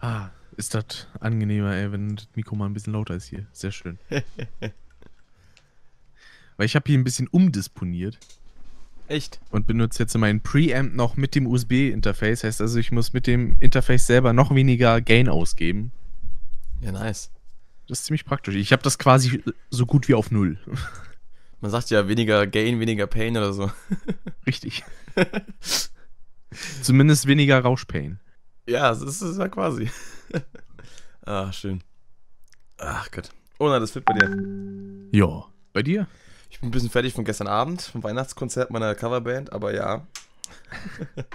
Ah, ist das angenehmer, ey, wenn das Mikro mal ein bisschen lauter ist hier. Sehr schön. Weil ich habe hier ein bisschen umdisponiert. Echt? Und benutze jetzt meinen Preamp noch mit dem USB-Interface. Heißt also, ich muss mit dem Interface selber noch weniger Gain ausgeben. Ja, nice. Das ist ziemlich praktisch. Ich habe das quasi so gut wie auf Null. Man sagt ja weniger Gain, weniger Pain oder so. Richtig. Zumindest weniger Rauschpain. Ja, das ist es ja quasi. ah, schön. Ach Gott. Oh nein, das wird bei dir. Ja. Bei dir? Ich bin ein bisschen fertig von gestern Abend, vom Weihnachtskonzert meiner Coverband, aber ja.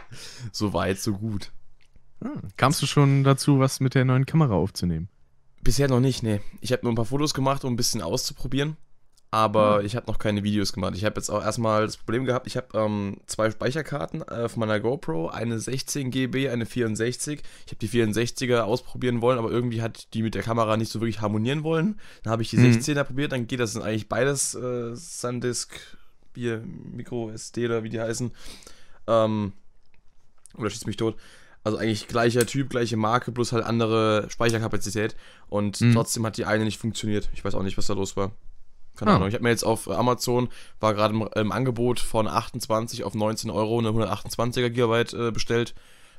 so weit, so gut. Ah, kamst du schon dazu, was mit der neuen Kamera aufzunehmen? Bisher noch nicht, nee. Ich habe nur ein paar Fotos gemacht, um ein bisschen auszuprobieren. Aber mhm. ich habe noch keine Videos gemacht. Ich habe jetzt auch erstmal das Problem gehabt, ich habe ähm, zwei Speicherkarten äh, von meiner GoPro, eine 16 GB, eine 64. Ich habe die 64er ausprobieren wollen, aber irgendwie hat die mit der Kamera nicht so wirklich harmonieren wollen. Dann habe ich die mhm. 16er probiert, dann geht das eigentlich beides äh, SanDisk, hier Micro SD oder wie die heißen. Ähm, oder schießt mich tot. Also eigentlich gleicher Typ, gleiche Marke, plus halt andere Speicherkapazität. Und mhm. trotzdem hat die eine nicht funktioniert. Ich weiß auch nicht, was da los war. Keine ah. Ahnung. Ich habe mir jetzt auf Amazon, war gerade im, im, Angebot von 28 auf 19 Euro eine 128er Gigabyte äh, bestellt.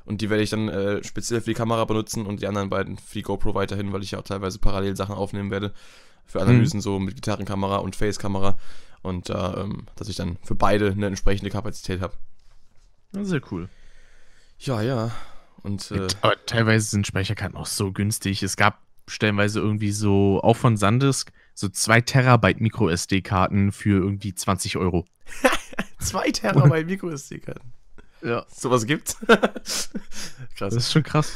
Und die werde ich dann äh, speziell für die Kamera benutzen und die anderen beiden für die GoPro weiterhin, weil ich ja auch teilweise parallel Sachen aufnehmen werde. Für Analysen mhm. so mit Gitarrenkamera und Face-Kamera. Und äh, ähm, dass ich dann für beide eine entsprechende Kapazität habe. Sehr cool. Ja, ja. Und, äh, Aber teilweise sind Speicherkarten auch so günstig. Es gab stellenweise irgendwie so, auch von Sandisk, so 2 Terabyte Micro-SD-Karten für irgendwie 20 Euro. 2 Terabyte Micro-SD-Karten. Ja. Sowas gibt's. krass. Das ist schon krass.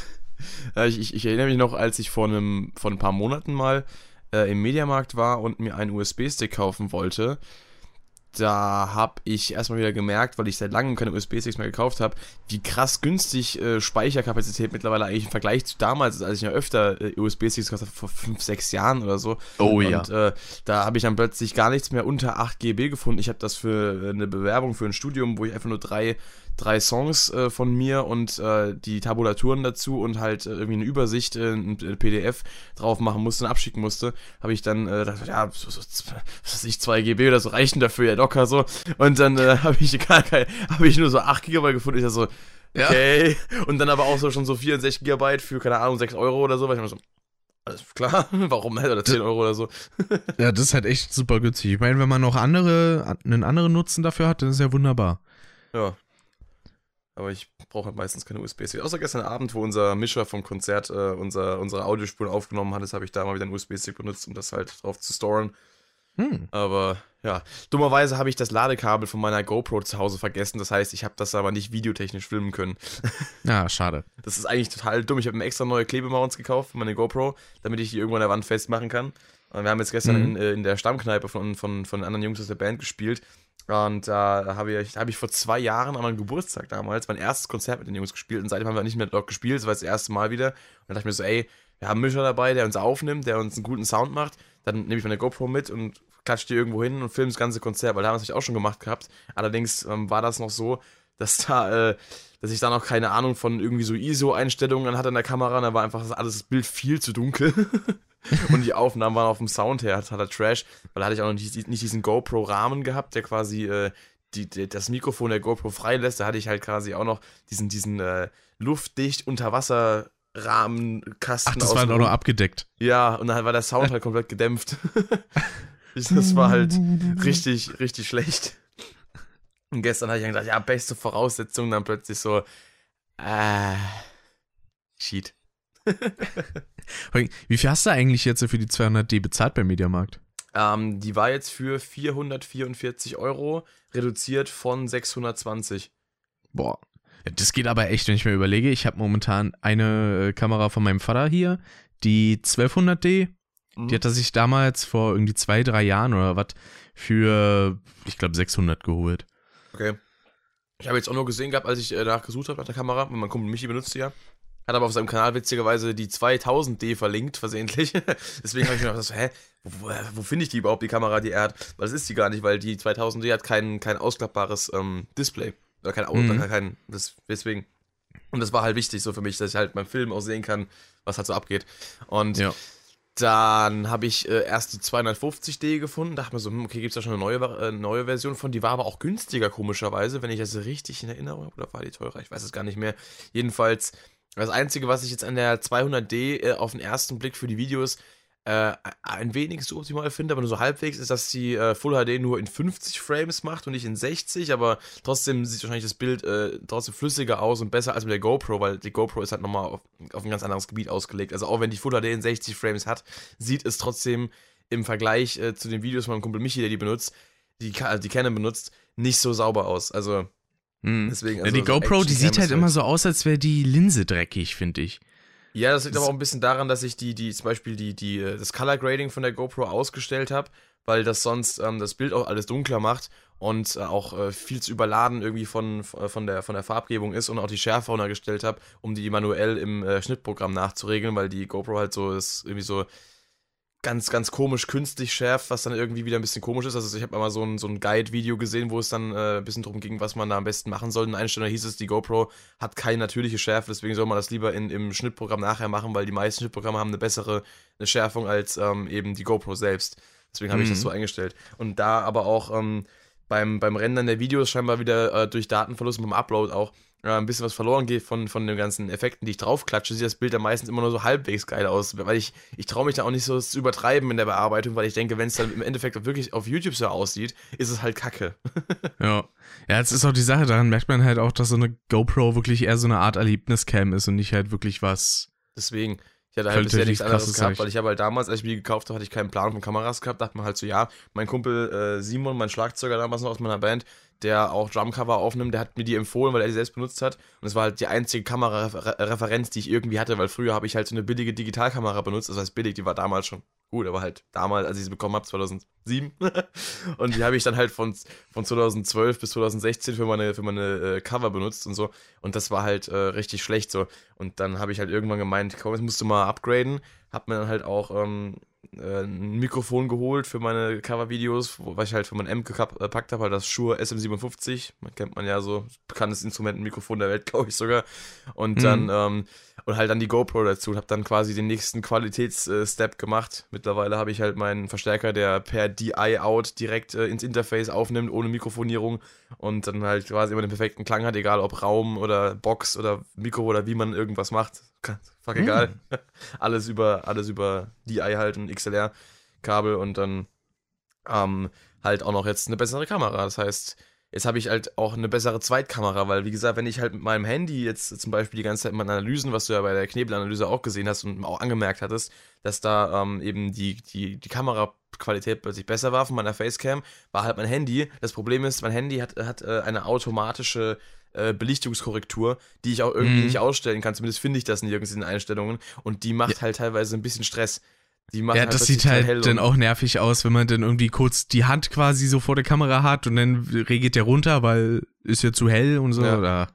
Ich, ich, ich, erinnere mich noch, als ich vor, einem, vor ein paar Monaten mal äh, im Mediamarkt war und mir einen USB-Stick kaufen wollte da habe ich erstmal wieder gemerkt, weil ich seit langem keine USB-Sticks mehr gekauft habe, wie krass günstig äh, Speicherkapazität mittlerweile eigentlich im Vergleich zu damals ist, als ich ja öfter äh, USB-Sticks gekauft habe, vor 5, 6 Jahren oder so. Oh ja. Und äh, da habe ich dann plötzlich gar nichts mehr unter 8 GB gefunden. Ich habe das für äh, eine Bewerbung für ein Studium, wo ich einfach nur drei drei Songs äh, von mir und äh, die Tabulaturen dazu und halt äh, irgendwie eine Übersicht, äh, ein PDF drauf machen musste und abschicken musste, habe ich dann äh, gedacht, ja, so, so, was weiß ich, 2 GB oder so reichen dafür ja locker so. Und dann äh, habe ich gar kein, habe ich nur so 8 GB gefunden. Ich dachte so, okay. Ja. Und dann aber auch so schon so 64 GB für, keine Ahnung, 6 Euro oder so, weil ich mir so, alles klar, warum nicht? Oder 10 Euro oder so. ja, das ist halt echt super günstig. Ich meine, wenn man noch andere, einen anderen Nutzen dafür hat, dann ist ja wunderbar. Ja, aber ich brauche halt meistens keine USB-Stick. Außer gestern Abend, wo unser Mischer vom Konzert äh, unser, unsere Audiospuren aufgenommen hat, habe ich da mal wieder einen USB-Stick benutzt, um das halt drauf zu storen. Hm. Aber ja, dummerweise habe ich das Ladekabel von meiner GoPro zu Hause vergessen. Das heißt, ich habe das aber nicht videotechnisch filmen können. Ja, schade. Das ist eigentlich total dumm. Ich habe mir extra neue Klebemounts gekauft für meine GoPro, damit ich die irgendwo an der Wand festmachen kann. Und wir haben jetzt gestern mhm. in, äh, in, der Stammkneipe von, von, von anderen Jungs aus der Band gespielt. Und da äh, habe ich, hab ich vor zwei Jahren an meinem Geburtstag damals mein erstes Konzert mit den Jungs gespielt. Und seitdem haben wir nicht mehr dort gespielt. Das war das erste Mal wieder. Und dann dachte ich mir so, ey, wir haben einen Mischer dabei, der uns aufnimmt, der uns einen guten Sound macht. Dann nehme ich meine GoPro mit und klatsche die irgendwo hin und filme das ganze Konzert. Weil da haben wir es auch schon gemacht gehabt. Allerdings ähm, war das noch so, dass da, äh, dass ich da noch keine Ahnung von irgendwie so ISO-Einstellungen hatte in der Kamera. Da war einfach alles das Bild viel zu dunkel. und die Aufnahmen waren auf dem Sound her totaler Trash, weil da hatte ich auch noch nicht, nicht diesen GoPro-Rahmen gehabt, der quasi äh, die, die, das Mikrofon der GoPro freilässt. Da hatte ich halt quasi auch noch diesen, diesen äh, luftdicht Unterwasser. Rahmenkasten. Ach, das war doch noch abgedeckt. Ja, und dann war der Sound halt komplett gedämpft. das war halt richtig, richtig schlecht. Und gestern hatte ich dann gedacht, ja, beste Voraussetzungen, dann plötzlich so, äh, Cheat. Wie viel hast du eigentlich jetzt für die 200D bezahlt beim Mediamarkt? Ähm, die war jetzt für 444 Euro, reduziert von 620. Boah. Das geht aber echt, wenn ich mir überlege. Ich habe momentan eine äh, Kamera von meinem Vater hier, die 1200D. Mhm. Die hat er sich damals vor irgendwie zwei, drei Jahren oder was für, ich glaube, 600 geholt. Okay. Ich habe jetzt auch nur gesehen gehabt, als ich äh, nachgesucht habe nach der Kamera, mein Kumpel Michi benutzt ja. Hat aber auf seinem Kanal witzigerweise die 2000D verlinkt, versehentlich. Deswegen habe ich mir gedacht, hä, wo, wo finde ich die überhaupt, die Kamera, die er hat? Weil das ist die gar nicht, weil die 2000D hat kein, kein ausklappbares ähm, Display. Oder kein, mhm. kein das, deswegen. Und das war halt wichtig so für mich, dass ich halt beim Film auch sehen kann, was halt so abgeht. Und Ja. dann habe ich äh, erst die 250D gefunden, dachte mir so, hm, okay, gibt es da schon eine neue, äh, neue Version von, die war aber auch günstiger komischerweise, wenn ich das richtig in Erinnerung habe, oder war die teurer, ich weiß es gar nicht mehr. Jedenfalls, das Einzige, was ich jetzt an der 200D äh, auf den ersten Blick für die Videos äh, ein wenig suboptimal finde, aber nur so halbwegs, ist, dass die äh, Full HD nur in 50 Frames macht und nicht in 60, aber trotzdem sieht wahrscheinlich das Bild äh, trotzdem flüssiger aus und besser als mit der GoPro, weil die GoPro ist halt nochmal auf, auf ein ganz anderes Gebiet ausgelegt. Also auch wenn die Full HD in 60 Frames hat, sieht es trotzdem im Vergleich äh, zu den Videos von meinem Kumpel Michi, der die benutzt, die, Ka- die Canon benutzt, nicht so sauber aus. Also Mhm. deswegen. Ja, Also die so GoPro, die sieht ist halt immer so aus, als wäre die Linse dreckig, finde ich. Ja, das liegt Das- aber auch ein bisschen daran, dass ich die, die, zum Beispiel die, die, äh, das Color Grading von der GoPro ausgestellt habe, weil das sonst ähm, das Bild auch alles dunkler macht und äh, auch äh, viel zu überladen irgendwie von, von, der, von der Farbgebung ist und auch die Schärfe runtergestellt habe, um die manuell im äh, Schnittprogramm nachzuregeln, weil die GoPro halt so ist irgendwie so ganz, ganz komisch künstlich schärft, was dann irgendwie wieder ein bisschen komisch ist. Also ich habe einmal so ein, so ein Guide-Video gesehen, wo es dann äh, ein bisschen darum ging, was man da am besten machen soll. In Einstellung hieß es, die GoPro hat keine natürliche Schärfe, deswegen soll man das lieber in, im Schnittprogramm nachher machen, weil die meisten Schnittprogramme haben eine bessere eine Schärfung als ähm, eben die GoPro selbst. Deswegen habe ich Mhm. das so eingestellt. Und da aber auch ähm, beim, beim Rendern der Videos scheinbar wieder äh, durch Datenverlust und beim Upload auch äh, ein bisschen was verloren geht von, von den ganzen Effekten, die ich draufklatsche, sieht das Bild dann meistens immer nur so halbwegs geil aus. Weil ich, ich traue mich da auch nicht so zu übertreiben in der Bearbeitung, weil ich denke, wenn es dann im Endeffekt wirklich auf YouTube so aussieht, ist es halt kacke. Ja. Ja, jetzt ist auch die Sache, daran merkt man halt auch, dass so eine GoPro wirklich eher so eine Art Erlebniscam ist und nicht halt wirklich was. Deswegen, ich hatte halt bisher nichts anderes gehabt, weil ich habe halt damals, als ich mir die gekauft habe, hatte ich keinen Plan von Kameras gehabt, dachte mir halt so, ja, mein Kumpel äh, Simon, mein Schlagzeuger damals noch aus meiner Band, der auch Drumcover aufnimmt, der hat mir die empfohlen, weil er die selbst benutzt hat. Und es war halt die einzige Kamerareferenz, die ich irgendwie hatte, weil früher habe ich halt so eine billige Digitalkamera benutzt. Das heißt billig, die war damals schon gut, aber halt damals, als ich sie bekommen habe, 2007. und die habe ich dann halt von, von 2012 bis 2016 für meine, für meine äh, Cover benutzt und so. Und das war halt äh, richtig schlecht so. Und dann habe ich halt irgendwann gemeint, komm, jetzt musst du mal upgraden. Hab mir dann halt auch ähm, äh, ein Mikrofon geholt für meine Covervideos, was ich halt für mein Amp gekap- äh, gepackt habe, halt das Shure SM57. Man kennt man ja so, bekanntes Instrument, Mikrofon der Welt, glaube ich sogar. Und Mhm. dann, ähm, und halt dann die GoPro dazu und habe dann quasi den nächsten Qualitätsstep gemacht. Mittlerweile habe ich halt meinen Verstärker, der per DI-Out direkt äh, ins Interface aufnimmt, ohne Mikrofonierung und dann halt quasi immer den perfekten Klang hat, egal ob Raum oder Box oder Mikro oder wie man irgendwas macht. Fuck Mhm. egal. alles über, alles über DI halt und XLR-Kabel und dann ähm, halt auch noch jetzt eine bessere Kamera. Das heißt, jetzt habe ich halt auch eine bessere Zweitkamera, weil wie gesagt, wenn ich halt mit meinem Handy jetzt zum Beispiel die ganze Zeit in meinen Analysen, was du ja bei der Knebelanalyse auch gesehen hast und auch angemerkt hattest, dass da ähm, eben die, die, die Kameraqualität plötzlich besser war von meiner Facecam, war halt mein Handy. Das Problem ist, mein Handy hat, hat äh, eine automatische äh, Belichtungskorrektur, die ich auch irgendwie Mhm. nicht ausstellen kann. Zumindest finde ich das nirgends in den Einstellungen. Und die macht halt teilweise ein bisschen Stress. Die macht Ja, das plötzlich sieht halt dann auch nervig aus, wenn man dann irgendwie kurz die Hand quasi so vor der Kamera hat und dann regelt der runter, weil ist ja zu hell und so. Ja. Oder?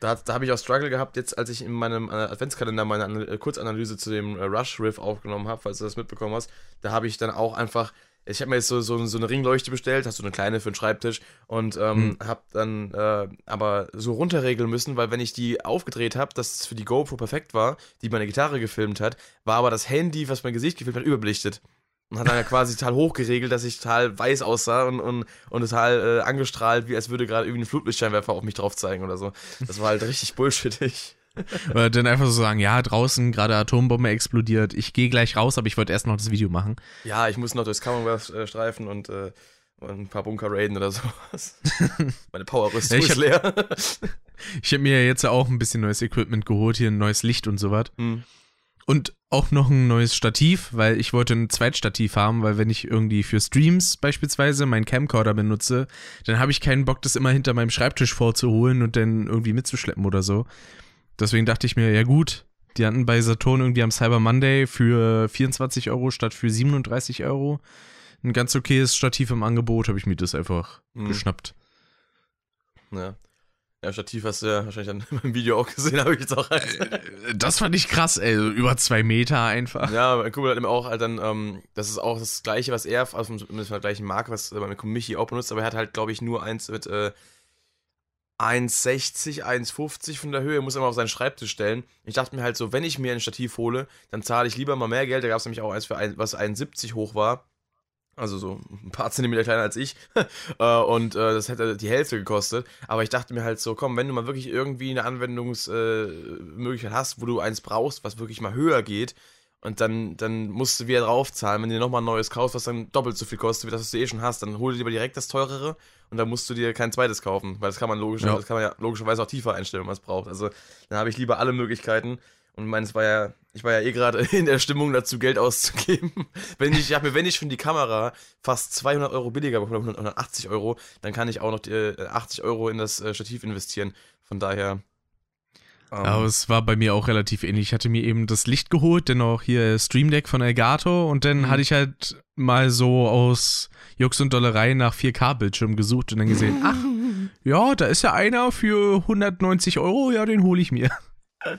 Da, da habe ich auch Struggle gehabt, jetzt als ich in meinem äh, Adventskalender meine äh, Kurzanalyse zu dem äh, Rush-Riff aufgenommen habe, falls du das mitbekommen hast. Da habe ich dann auch einfach, ich habe mir jetzt so, so, so eine Ringleuchte bestellt, hast du eine kleine für den Schreibtisch und ähm, habe dann äh, aber so runterregeln müssen, weil wenn ich die aufgedreht habe, dass es für die GoPro perfekt war, die meine Gitarre gefilmt hat, war aber das Handy, was mein Gesicht gefilmt hat, überbelichtet. Und hat dann ja quasi total hochgeregelt, dass ich total weiß aussah und, und, und total äh, angestrahlt, wie als würde gerade irgendwie ein Flutlichtscheinwerfer auf mich drauf zeigen oder so. Das war halt richtig bullshittig. Oder dann einfach so sagen, ja, draußen gerade Atombombe explodiert, ich gehe gleich raus, aber ich wollte erst noch das Video machen. Ja, ich muss noch durchs Commonwealth äh, streifen und, äh, ein paar Bunker raiden oder sowas. Meine Powerrüstung Ja, ist leer. Ich habe mir jetzt auch ein bisschen neues Equipment geholt, hier ein neues Licht und sowas. hm. Und auch noch ein neues Stativ, weil ich wollte ein Zweitstativ haben, weil wenn ich irgendwie für Streams beispielsweise meinen Camcorder benutze, dann habe ich keinen Bock, das immer hinter meinem Schreibtisch vorzuholen und dann irgendwie mitzuschleppen oder so. Deswegen dachte ich mir, ja gut, die hatten bei Saturn irgendwie am Cyber Monday für 24 Euro statt für 37 Euro ein ganz okayes Stativ im Angebot, habe ich mir das einfach Mhm. geschnappt. Ja. Ja, Stativ hast du ja wahrscheinlich dann in meinem Video auch gesehen, habe ich jetzt auch. Äh, Das fand ich krass, ey, so über zwei Meter einfach. Ja, mein Kumpel hat eben auch halt dann, ähm, das ist auch das gleiche, was er, also von der gleichen Marke, was äh, mein Kumpel Michi auch benutzt, aber er hat halt, glaube ich, nur eins mit, äh, 1,60, 1,50 von der Höhe, muss immer auf seinen Schreibtisch stellen. Ich dachte mir halt so, wenn ich mir ein Stativ hole, dann zahle ich lieber mal mehr Geld. Da gab es nämlich auch eins für ein, was 1,70 hoch war. Also so ein paar Zentimeter kleiner als ich. Äh, und äh, das hätte die Hälfte gekostet. Aber ich dachte mir halt so, komm, wenn du mal wirklich irgendwie eine Anwendungsmöglichkeit hast, wo du eins brauchst, was wirklich mal höher geht, und dann, dann musst du wieder draufzahlen, wenn du dir nochmal ein neues kaufst, was dann doppelt so viel kostet, wie das, was du eh schon hast, dann hol dir lieber direkt das teurere und dann musst du dir kein zweites kaufen, weil das kann man logisch, ja. das kann man ja logischerweise auch tiefer einstellen, wenn man es braucht. Also dann habe ich lieber alle Möglichkeiten und meines war ja, ich war ja eh gerade in der Stimmung dazu, Geld auszugeben. wenn ich, ich habe mir, wenn ich schon die Kamera fast 200 Euro billiger bekomme, 180 Euro, dann kann ich auch noch die, äh, 80 Euro in das äh, Stativ investieren. Von daher. Aber es war bei mir auch relativ ähnlich. Ich hatte mir eben das Licht geholt, dann auch hier Stream Deck von Elgato und dann mhm. hatte ich halt mal so aus Jux und Dollerei nach 4K-Bildschirm gesucht und dann gesehen, ach, ja, da ist ja einer für 190 Euro, ja, den hole ich mir.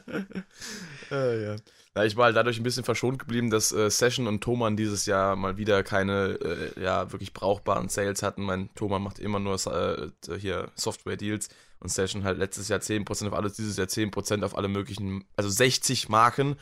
äh, ja. Ja, ich war halt dadurch ein bisschen verschont geblieben, dass äh, Session und Thomann dieses Jahr mal wieder keine äh, ja, wirklich brauchbaren Sales hatten. Mein Thomann macht immer nur äh, hier Software-Deals und Session halt letztes Jahr 10% auf alles, dieses Jahr 10% auf alle möglichen, also 60 Marken.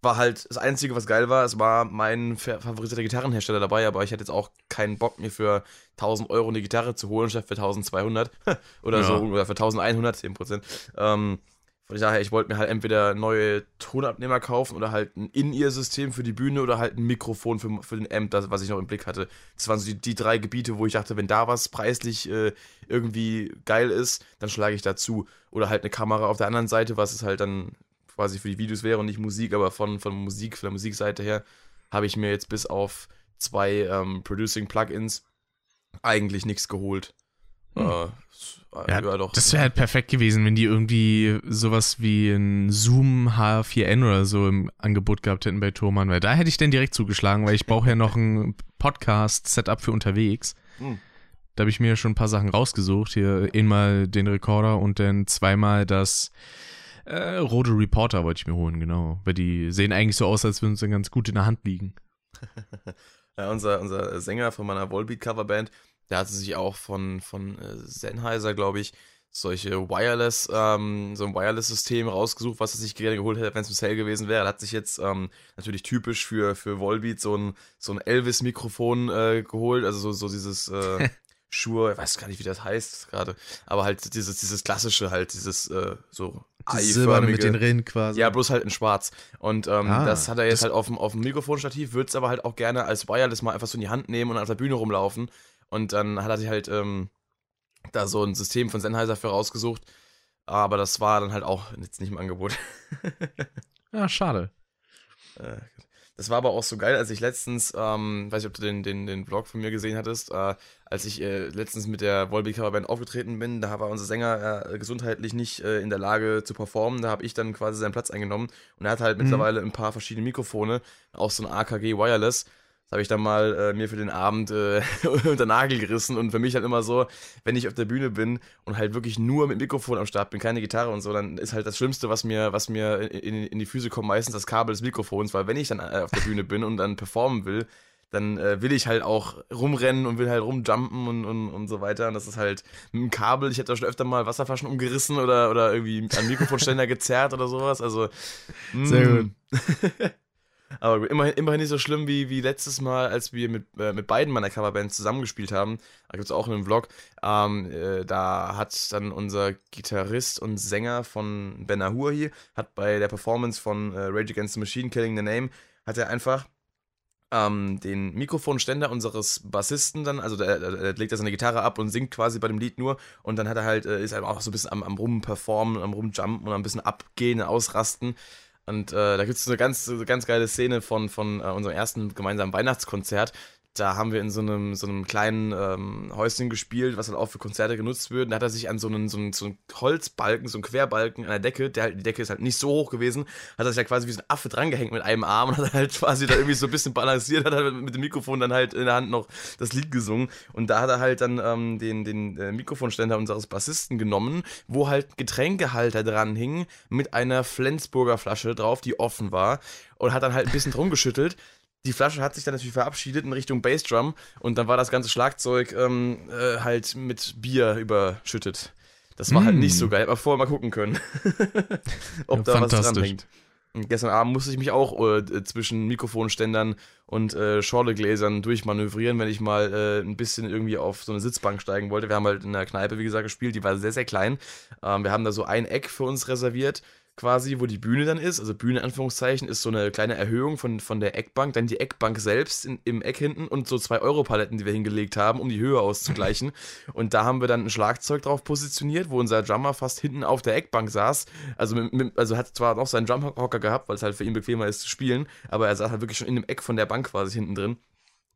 War halt das Einzige, was geil war. Es war mein favorisierter Gitarrenhersteller dabei, aber ich hatte jetzt auch keinen Bock, mir für 1000 Euro eine Gitarre zu holen, statt für 1200 oder ja. so, oder für 1100, 10%. Ähm, von daher, ich wollte mir halt entweder neue Tonabnehmer kaufen oder halt ein In-Ear-System für die Bühne oder halt ein Mikrofon für, für den Amp, das, was ich noch im Blick hatte. Das waren so die, die drei Gebiete, wo ich dachte, wenn da was preislich äh, irgendwie geil ist, dann schlage ich dazu. Oder halt eine Kamera auf der anderen Seite, was es halt dann quasi für die Videos wäre und nicht Musik, aber von, von Musik, von der Musikseite her, habe ich mir jetzt bis auf zwei ähm, Producing-Plugins eigentlich nichts geholt. Hm. Äh, ja, ja, doch. Das wäre halt perfekt gewesen, wenn die irgendwie sowas wie ein Zoom H4n oder so im Angebot gehabt hätten bei Thomann, weil da hätte ich dann direkt zugeschlagen, weil ich brauche ja noch ein Podcast-Setup für unterwegs. Hm. Da habe ich mir schon ein paar Sachen rausgesucht. Hier einmal den Recorder und dann zweimal das äh, Rode Reporter wollte ich mir holen, genau. Weil die sehen eigentlich so aus, als würden sie ganz gut in der Hand liegen. ja, unser, unser Sänger von meiner Volbeat-Coverband, der hatte sich auch von, von äh, Sennheiser, glaube ich, solche Wireless, ähm, so ein Wireless-System rausgesucht, was er sich gerne geholt hätte, wenn es im Sale gewesen wäre. Er hat sich jetzt ähm, natürlich typisch für, für Volbeat so ein, so ein Elvis-Mikrofon äh, geholt, also so, so dieses äh, Shure, ich weiß gar nicht, wie das heißt gerade, aber halt dieses, dieses klassische, halt dieses äh, so Silberne mit den Rillen quasi. Ja, bloß halt in schwarz. Und ähm, ah, das hat er jetzt halt auf dem, auf dem Mikrofonstativ, würde es aber halt auch gerne als Wireless mal einfach so in die Hand nehmen und auf der Bühne rumlaufen. Und dann hat er sich halt ähm, da so ein System von Sennheiser für rausgesucht. Aber das war dann halt auch jetzt nicht im Angebot. ja, schade. Äh, das war aber auch so geil, als ich letztens, ähm, weiß ich, ob du den, den, den Vlog von mir gesehen hattest, äh, als ich äh, letztens mit der Volbeat Coverband aufgetreten bin, da war unser Sänger äh, gesundheitlich nicht äh, in der Lage zu performen, da habe ich dann quasi seinen Platz eingenommen und er hat halt mhm. mittlerweile ein paar verschiedene Mikrofone, auch so ein AKG Wireless das habe ich dann mal äh, mir für den Abend äh, unter Nagel gerissen und für mich halt immer so, wenn ich auf der Bühne bin und halt wirklich nur mit Mikrofon am Start bin, keine Gitarre und so, dann ist halt das Schlimmste, was mir, was mir in, in die Füße kommt, meistens das Kabel des Mikrofons, weil wenn ich dann äh, auf der Bühne bin und dann performen will, dann äh, will ich halt auch rumrennen und will halt rumjumpen und, und, und so weiter. Und das ist halt mit dem Kabel, ich hätte da schon öfter mal Wasserflaschen umgerissen oder, oder irgendwie an Mikrofonständer gezerrt oder sowas. Also. Mh. Sehr gut. Aber immerhin, immerhin nicht so schlimm wie, wie letztes Mal, als wir mit, äh, mit beiden meiner Coverbands zusammengespielt haben. Da gibt es auch einen Vlog. Ähm, äh, da hat dann unser Gitarrist und Sänger von Ben Ahurahi, hat bei der Performance von äh, Rage Against the Machine, Killing the Name, hat er einfach ähm, den Mikrofonständer unseres Bassisten dann, also der, der, der legt er seine Gitarre ab und singt quasi bei dem Lied nur und dann hat er halt, äh, ist er auch so ein bisschen am, am Rumperformen, am Rumjumpen und ein bisschen abgehen, ausrasten. Und äh, da gibt es eine ganz, ganz geile Szene von, von äh, unserem ersten gemeinsamen Weihnachtskonzert da haben wir in so einem, so einem kleinen ähm, Häuschen gespielt, was dann auch für Konzerte genutzt wird. Und da hat er sich an so einen, so einen, so einen Holzbalken, so einen Querbalken an der Decke, der halt, die Decke ist halt nicht so hoch gewesen, hat er sich ja quasi wie so ein Affe drangehängt mit einem Arm und hat halt quasi da irgendwie so ein bisschen balanciert, hat halt mit dem Mikrofon dann halt in der Hand noch das Lied gesungen. Und da hat er halt dann ähm, den, den äh, Mikrofonständer unseres Bassisten genommen, wo halt Getränkehalter dran hing mit einer Flensburger Flasche drauf, die offen war und hat dann halt ein bisschen drum geschüttelt die Flasche hat sich dann natürlich verabschiedet in Richtung Bassdrum und dann war das ganze Schlagzeug ähm, äh, halt mit Bier überschüttet. Das war mm. halt nicht so geil. Aber vorher mal gucken können, ob da was dranhängt. Und gestern Abend musste ich mich auch äh, zwischen Mikrofonständern und äh, Schorlegläsern durchmanövrieren, wenn ich mal äh, ein bisschen irgendwie auf so eine Sitzbank steigen wollte. Wir haben halt in der Kneipe, wie gesagt, gespielt, die war sehr, sehr klein. Ähm, wir haben da so ein Eck für uns reserviert quasi, wo die Bühne dann ist. Also Bühne in Anführungszeichen ist so eine kleine Erhöhung von, von der Eckbank, dann die Eckbank selbst in, im Eck hinten und so zwei Euro-Paletten, die wir hingelegt haben, um die Höhe auszugleichen. und da haben wir dann ein Schlagzeug drauf positioniert, wo unser Drummer fast hinten auf der Eckbank saß. Also, mit, mit, also hat zwar noch seinen Drumhocker gehabt, weil es halt für ihn bequemer ist zu spielen, aber er saß halt wirklich schon in dem Eck von der Bank quasi hinten drin.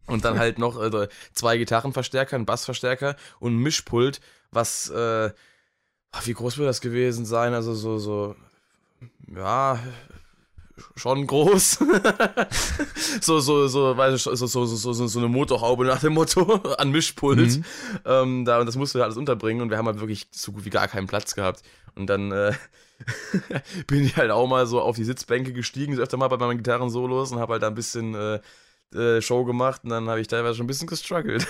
Und dann halt noch äh, zwei Gitarrenverstärker, ein Bassverstärker und ein Mischpult, was, äh, wie groß wird das gewesen sein? Also so, so ja, schon groß. so, so, so, weiß ich, so, so, so, so, so eine Motorhaube nach dem Motto an Mischpult. Mhm. Ähm, da, und das mussten wir alles unterbringen und wir haben halt wirklich so gut wie gar keinen Platz gehabt. Und dann äh, bin ich halt auch mal so auf die Sitzbänke gestiegen, so öfter mal bei meinen Gitarren-Solos und habe halt da ein bisschen äh, äh, Show gemacht und dann habe ich teilweise schon ein bisschen gestruggelt.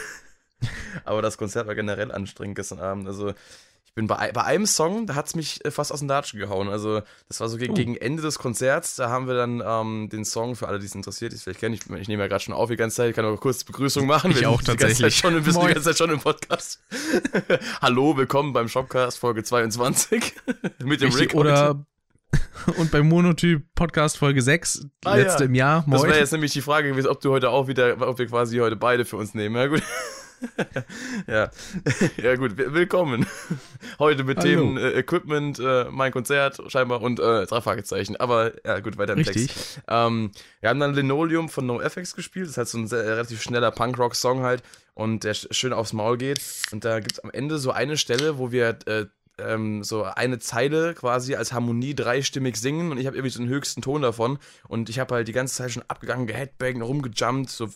Aber das Konzert war generell anstrengend gestern Abend. Also ich bin bei, bei einem Song, da hat es mich äh, fast aus dem Datschen gehauen. Also, das war so ge oh. gegen Ende des Konzerts. Da haben wir dann ähm, den Song, für alle, die es interessiert, die es vielleicht kennen. Ich, ich nehme ja gerade schon auf die ganze Zeit. Ich kann aber kurz Begrüßung machen. Ich auch tatsächlich. Schon, wir sind die ganze Zeit schon im Podcast. Hallo, willkommen beim Shopcast Folge 22. mit dem Richtig, Rick. Oder und beim Monotyp Podcast Folge 6, ah, letzte ja. im Jahr. Moin. Das wäre jetzt nämlich die Frage gewesen, ob du heute auch wieder, ob wir quasi heute beide für uns nehmen. Ja, gut. ja. ja, gut, willkommen. Heute mit Hallo. Themen äh, Equipment, äh, mein Konzert scheinbar und äh, drei Fragezeichen. Aber ja, gut, weiter im Richtig. Text. Ähm, wir haben dann Linoleum von NoFX gespielt. Das ist halt so ein sehr, relativ schneller Punkrock-Song halt und der schön aufs Maul geht. Und da gibt es am Ende so eine Stelle, wo wir äh, ähm, so eine Zeile quasi als Harmonie dreistimmig singen und ich habe irgendwie so den höchsten Ton davon und ich habe halt die ganze Zeit schon abgegangen, geheadbanged, rumgejumpt, so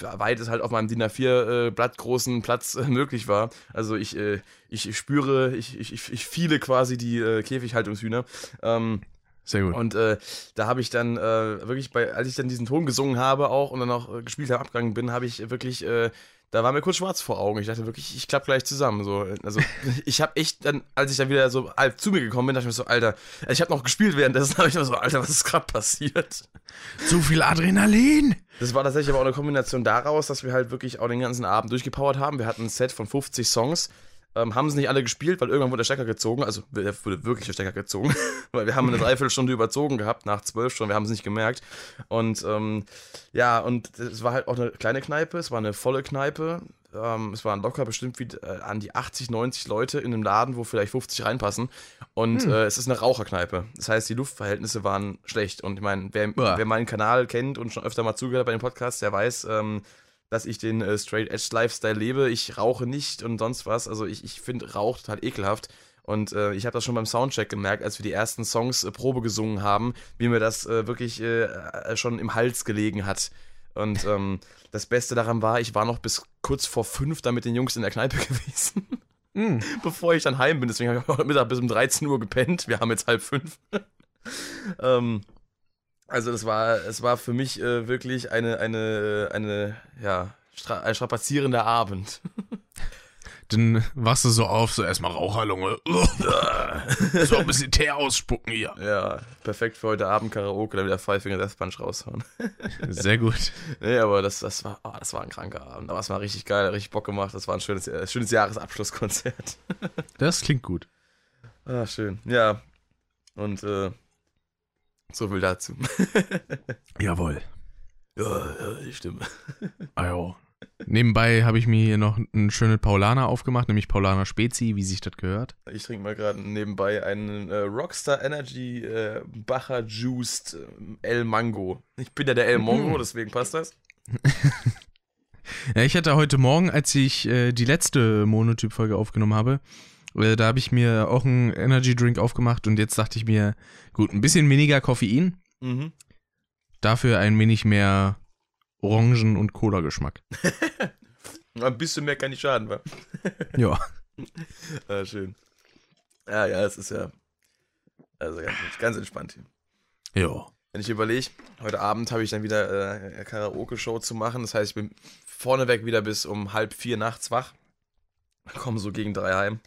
weit es halt auf meinem DIN A4-Blatt äh, großen Platz äh, möglich war. Also ich, äh, ich spüre, ich, ich, ich fiele quasi die äh, Käfighaltungshühner. Ähm, sehr gut. Und äh, da habe ich dann äh, wirklich bei, als ich dann diesen Ton gesungen habe auch und dann auch gespielt habe, abgegangen bin, habe ich wirklich da war mir kurz schwarz vor Augen. Ich dachte wirklich, ich klappe gleich zusammen. So. Also ich habe echt dann, als ich dann wieder so halb zu mir gekommen bin, dachte ich mir so, Alter, ich habe noch gespielt währenddessen, habe ich mir so, Alter, was ist gerade passiert? Zu viel Adrenalin! Das war tatsächlich aber auch eine Kombination daraus, dass wir halt wirklich auch den ganzen Abend durchgepowert haben. Wir hatten ein Set von 50 Songs ähm, haben sie nicht alle gespielt, weil irgendwann wurde der Stecker gezogen. Also wurde wirklich der Stecker gezogen. weil wir haben eine Dreiviertelstunde überzogen gehabt, nach zwölf Stunden. Wir haben es nicht gemerkt. Und ähm, ja, und es war halt auch eine kleine Kneipe. Es war eine volle Kneipe. Ähm, es waren locker bestimmt wie äh, an die 80, 90 Leute in einem Laden, wo vielleicht 50 reinpassen. Und hm. äh, es ist eine Raucherkneipe. Das heißt, die Luftverhältnisse waren schlecht. Und ich meine, wer, wer, meinen Kanal kennt und schon öfter mal zugehört bei dem Podcast, der weiß, ähm, dass ich den äh, Straight Edge Lifestyle lebe. Ich rauche nicht und sonst was. Also ich, ich finde Rauch total ekelhaft. Und äh, ich habe das schon beim Soundcheck gemerkt, als wir die ersten Songs äh, Probe gesungen haben, wie mir das äh, wirklich äh, äh, schon im Hals gelegen hat. Und ähm, das Beste daran war, ich war noch bis kurz vor fünf da mit den Jungs in der Kneipe gewesen. Mm. Bevor ich dann heim bin. Deswegen habe ich heute Mittag bis um 13 Uhr gepennt. Wir haben jetzt halb fünf. ähm, also das war, es war für mich äh, wirklich eine, eine, eine, ja, ein strapazierender Abend. Dann wachst du so auf, so erstmal Raucherlunge. so ein bisschen Teer ausspucken hier. Ja, perfekt für heute Abend Karaoke, dann wieder Five Finger Death Punch raushauen. Sehr gut. Nee, aber das, das, war, oh, das war ein kranker Abend. Aber es war richtig geil, richtig Bock gemacht. Das war ein schönes, äh, schönes Jahresabschlusskonzert. das klingt gut. Ah, schön. Ja. Und äh, so viel dazu. Jawohl. Ja, ja, die Stimme. Ah, Nebenbei habe ich mir hier noch ein schönes Paulaner aufgemacht, nämlich Paulaner Spezi, wie sich das gehört. Ich trinke mal gerade nebenbei einen äh, Rockstar Energy äh, Bacher Juiced äh, El Mango. Ich bin ja der El Mongo, mhm. deswegen passt das. ja, ich hatte heute Morgen, als ich äh, die letzte Monotyp-Folge aufgenommen habe, da habe ich mir auch einen Energy Drink aufgemacht und jetzt dachte ich mir, gut, ein bisschen weniger Koffein. Mhm. Dafür ein wenig mehr Orangen- und Cola-Geschmack. ein bisschen mehr kann nicht schaden, wa? ja. Ah, schön. Ja, ja, es ist ja. Also ganz, ganz entspannt hier. Ja. Wenn ich überlege, heute Abend habe ich dann wieder äh, Karaoke-Show zu machen. Das heißt, ich bin vorneweg wieder bis um halb vier nachts wach. Kommen so gegen drei heim.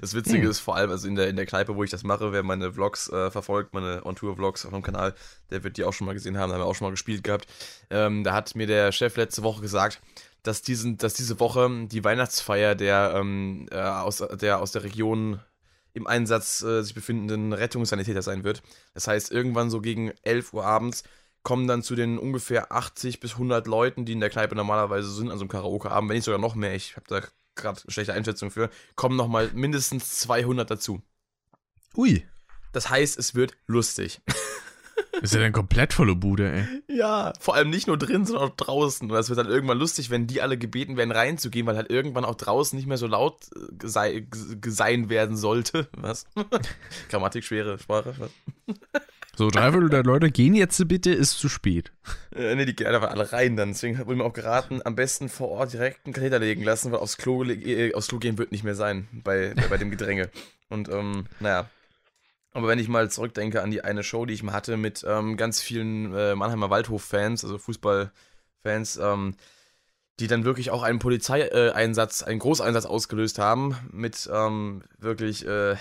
Das Witzige hm. ist vor allem, also in der, in der Kneipe, wo ich das mache, wer meine Vlogs äh, verfolgt, meine On-Tour-Vlogs auf dem Kanal, der wird die auch schon mal gesehen haben, da haben wir auch schon mal gespielt gehabt. Ähm, da hat mir der Chef letzte Woche gesagt, dass, diesen, dass diese Woche die Weihnachtsfeier der, ähm, äh, aus, der aus der Region im Einsatz äh, sich befindenden Rettungssanitäter sein wird. Das heißt, irgendwann so gegen 11 Uhr abends kommen dann zu den ungefähr 80 bis 100 Leuten, die in der Kneipe normalerweise sind, also im Karaoke-Abend, wenn nicht sogar noch mehr, ich habe da gerade schlechte Einschätzung für, kommen nochmal mindestens 200 dazu. Ui. Das heißt, es wird lustig. Ist ja dann komplett volle Bude, ey. Ja, vor allem nicht nur drin, sondern auch draußen. Und das wird dann irgendwann lustig, wenn die alle gebeten werden, reinzugehen, weil halt irgendwann auch draußen nicht mehr so laut äh, sei, sein werden sollte. Was? Grammatik, schwere Sprache. Was? So, drei Viertel der Leute gehen jetzt bitte, ist zu spät. Äh, ne, die gehen einfach alle rein dann. Deswegen wurde mir auch geraten, am besten vor Ort direkt einen Katheter legen lassen, weil aufs Klo, äh, aufs Klo gehen wird nicht mehr sein bei, bei dem Gedränge. Und, ähm, naja. Aber wenn ich mal zurückdenke an die eine Show, die ich mal hatte mit ähm, ganz vielen äh, Mannheimer Waldhof-Fans, also Fußballfans, ähm, die dann wirklich auch einen Polizeieinsatz, einen Großeinsatz ausgelöst haben, mit ähm, wirklich äh,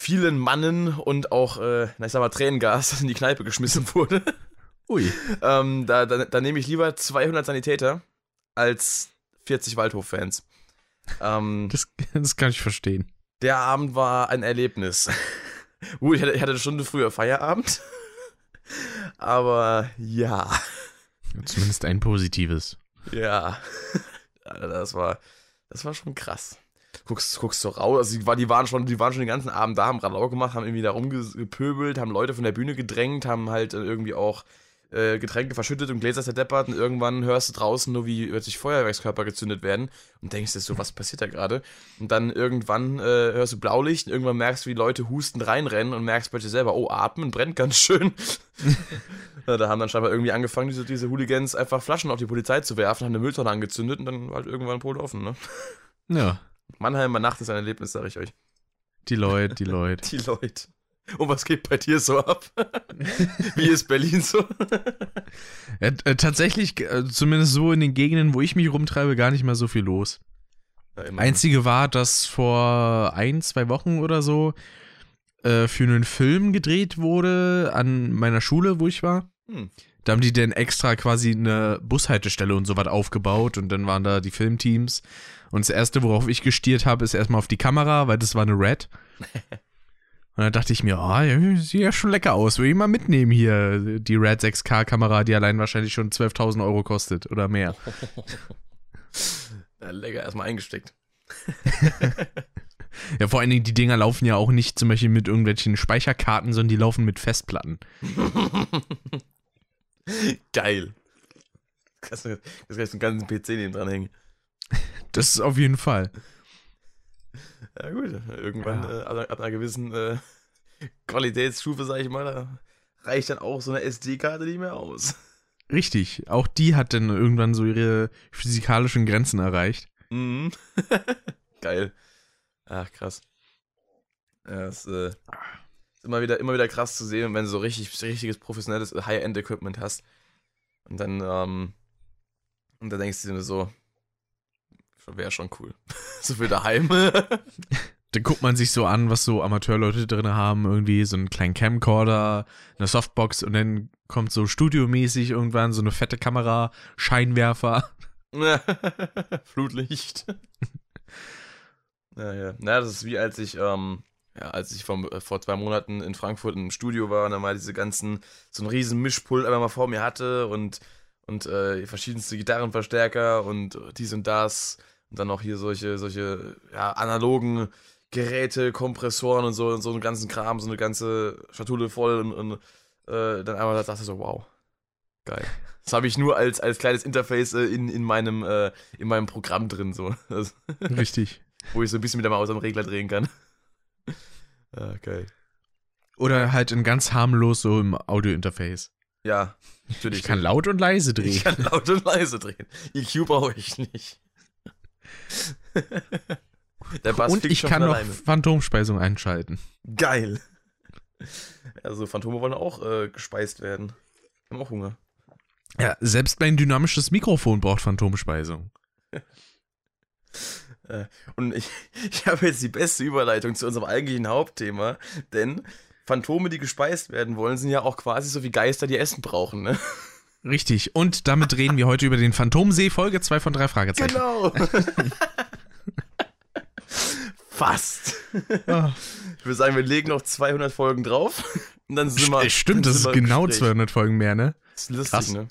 vielen Mannen und auch, äh, na, ich sag mal, Tränengas, das in die Kneipe geschmissen wurde. Ui. ähm, da, da, da nehme ich lieber 200 Sanitäter als 40 Waldhof-Fans. Ähm, das, das kann ich verstehen. Der Abend war ein Erlebnis. Gut, ich hatte, ich hatte eine Stunde früher Feierabend. Aber ja. Zumindest ein positives. Ja. Das war, das war schon krass. Guckst, guckst du raus, also die, die, waren schon, die waren schon den ganzen Abend da, haben Radau gemacht, haben irgendwie da rumgepöbelt, haben Leute von der Bühne gedrängt, haben halt irgendwie auch äh, Getränke verschüttet und Gläser zerdeppert und irgendwann hörst du draußen nur, wie plötzlich Feuerwerkskörper gezündet werden und denkst dir so, was passiert da gerade? Und dann irgendwann äh, hörst du Blaulicht und irgendwann merkst du, wie Leute hustend reinrennen und merkst bei dir selber, oh, atmen brennt ganz schön. ja, da haben dann scheinbar irgendwie angefangen, diese, diese Hooligans einfach Flaschen auf die Polizei zu werfen, haben eine Mülltonne angezündet und dann war halt irgendwann Pol offen, ne? Ja. Mannheimer Nacht ist ein Erlebnis, sag ich euch. Die Leute, die Leute. Die Leute. Und was geht bei dir so ab? Wie ist Berlin so? ja, äh, tatsächlich, äh, zumindest so in den Gegenden, wo ich mich rumtreibe, gar nicht mehr so viel los. Ja, Einzige war, dass vor ein, zwei Wochen oder so äh, für einen Film gedreht wurde an meiner Schule, wo ich war. Hm. Da haben die dann extra quasi eine Bushaltestelle und so was aufgebaut und dann waren da die Filmteams. Und das erste, worauf ich gestiert habe, ist erstmal auf die Kamera, weil das war eine Red. Und dann dachte ich mir, oh, sieht ja schon lecker aus. Will ich mal mitnehmen hier, die Red 6K-Kamera, die allein wahrscheinlich schon 12.000 Euro kostet oder mehr. ja, lecker, erstmal eingesteckt. ja, vor allen Dingen, die Dinger laufen ja auch nicht zum Beispiel mit irgendwelchen Speicherkarten, sondern die laufen mit Festplatten. Geil. Das kannst du einen ganzen PC neben dran hängen. Das ist auf jeden Fall. Ja gut, irgendwann ja. Äh, ab einer gewissen äh, Qualitätsstufe, sag ich mal, da reicht dann auch so eine SD-Karte nicht mehr aus. Richtig, auch die hat dann irgendwann so ihre physikalischen Grenzen erreicht. Mhm. Geil. Ach, krass. Ja, es äh, ist immer wieder, immer wieder krass zu sehen, wenn du so richtig, richtiges professionelles High-End-Equipment hast. Und dann, ähm, und dann denkst du dir so, Wäre schon cool. so viel daheim. Dann guckt man sich so an, was so Amateurleute drin haben, irgendwie so einen kleinen Camcorder, eine Softbox und dann kommt so studiomäßig irgendwann so eine fette Kamera, Scheinwerfer. Flutlicht. naja, na, das ist wie als ich, ähm, ja, als ich vom, äh, vor zwei Monaten in Frankfurt im Studio war und dann mal diese ganzen, so einen riesen Mischpult einfach mal vor mir hatte und, und äh, verschiedenste Gitarrenverstärker und dies und das und dann noch hier solche, solche ja, analogen Geräte, Kompressoren und so und so einen ganzen Kram, so eine ganze Schatulle voll und, und äh, dann einmal dachte ich so, wow, geil. Das habe ich nur als, als kleines Interface äh, in, in, meinem, äh, in meinem Programm drin. So. Richtig. Wo ich so ein bisschen mit der Maus am Regler drehen kann. ah, geil. Oder halt in ganz harmlos so im Audio-Interface. Ja, natürlich. Ich kann laut und leise drehen. Ich kann laut und leise drehen. EQ brauche ich nicht. und ich kann noch alleine. Phantomspeisung einschalten. Geil. Also Phantome wollen auch äh, gespeist werden. Haben auch Hunger. Ja, selbst mein dynamisches Mikrofon braucht Phantomspeisung. Äh, und ich, ich habe jetzt die beste Überleitung zu unserem eigentlichen Hauptthema, denn Phantome, die gespeist werden wollen, sind ja auch quasi so wie Geister, die Essen brauchen, ne? Richtig. Und damit reden wir heute über den Phantomsee, Folge 2 von drei Fragezeichen. Genau. Fast. Oh. Ich würde sagen, wir legen noch 200 Folgen drauf. Und dann sind wir. Stimmt, dann das ist genau Gespräch. 200 Folgen mehr, ne? Das ist lustig, Krass. ne?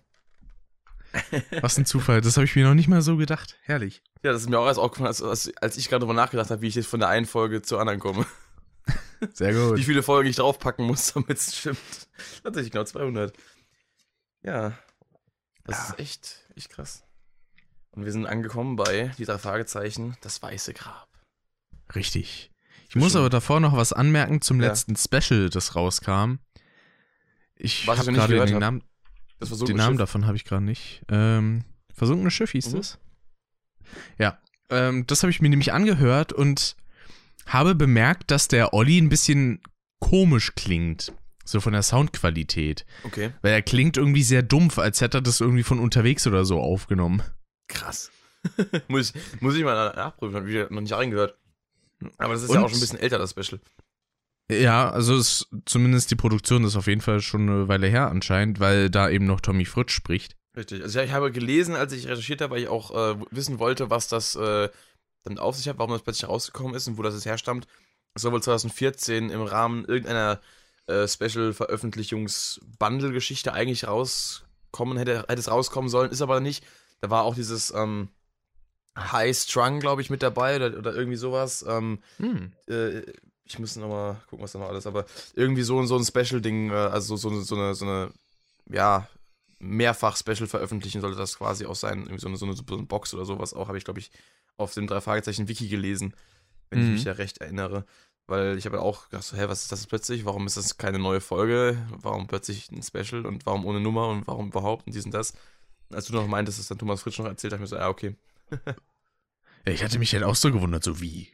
Was ein Zufall. Das habe ich mir noch nicht mal so gedacht. Herrlich. Ja, das ist mir auch erst aufgefallen, als, als, als ich gerade darüber nachgedacht habe, wie ich jetzt von der einen Folge zur anderen komme. Sehr Wie gut. viele Folgen ich draufpacken muss, damit es stimmt. Tatsächlich genau 200. Ja. Das Ja. ist echt, echt krass. Und wir sind angekommen bei die drei Fragezeichen, das weiße Grab. Richtig. Ich muss aber davor noch was anmerken zum Ja. letzten Special, das rauskam. Ich habe gerade den hab. Namen, Das den Namen Schiff. davon habe ich gerade nicht. Ähm, Versunkenes Schiff hieß Mhm. das? Ja. Ähm, das habe ich mir nämlich angehört und habe bemerkt, dass der Olli ein bisschen komisch klingt. So von der Soundqualität. Okay. Weil er klingt irgendwie sehr dumpf, als hätte er das irgendwie von unterwegs oder so aufgenommen. Krass. muss, ich, muss ich mal nachprüfen, hab ich noch nicht reingehört. Aber das ist ja Und- auch schon ein bisschen älter, das Special. Ja, also ist zumindest die Produktion ist auf jeden Fall schon eine Weile her anscheinend, weil da eben noch Tommy Fritsch spricht. Richtig. Also ich habe gelesen, als ich recherchiert habe, weil ich auch äh, wissen wollte, was das äh, damit auf sich hat, warum das plötzlich rausgekommen ist und wo das jetzt herstammt. Es soll wohl 2014 im Rahmen irgendeiner äh, Special-Veröffentlichungs-Bundle-Geschichte eigentlich rauskommen, hätte, hätte es rauskommen sollen, ist aber nicht. Da war auch dieses ähm, High Strung, glaube ich, mit dabei oder, oder irgendwie sowas. Ähm, Hm. äh, ich muss nochmal gucken, was da noch alles, aber irgendwie so, so ein Special-Ding, äh, also so, so, so, eine, so eine, ja, mehrfach Special veröffentlichen sollte das quasi auch sein. Irgendwie so eine, so eine, so eine Box oder sowas auch, habe ich, glaube ich, auf dem drei Fragezeichen Wiki gelesen, wenn ich Mhm. mich da recht erinnere. Weil ich habe ja auch gedacht, so, hä, was ist das plötzlich? Warum ist das keine neue Folge? Warum plötzlich ein Special und warum ohne Nummer und warum überhaupt und dies und das? Als du noch meintest, dass dann Thomas Fritsch noch erzählt, habe ich mir so, ja, okay. Ja, ich hatte mich halt auch so gewundert, so wie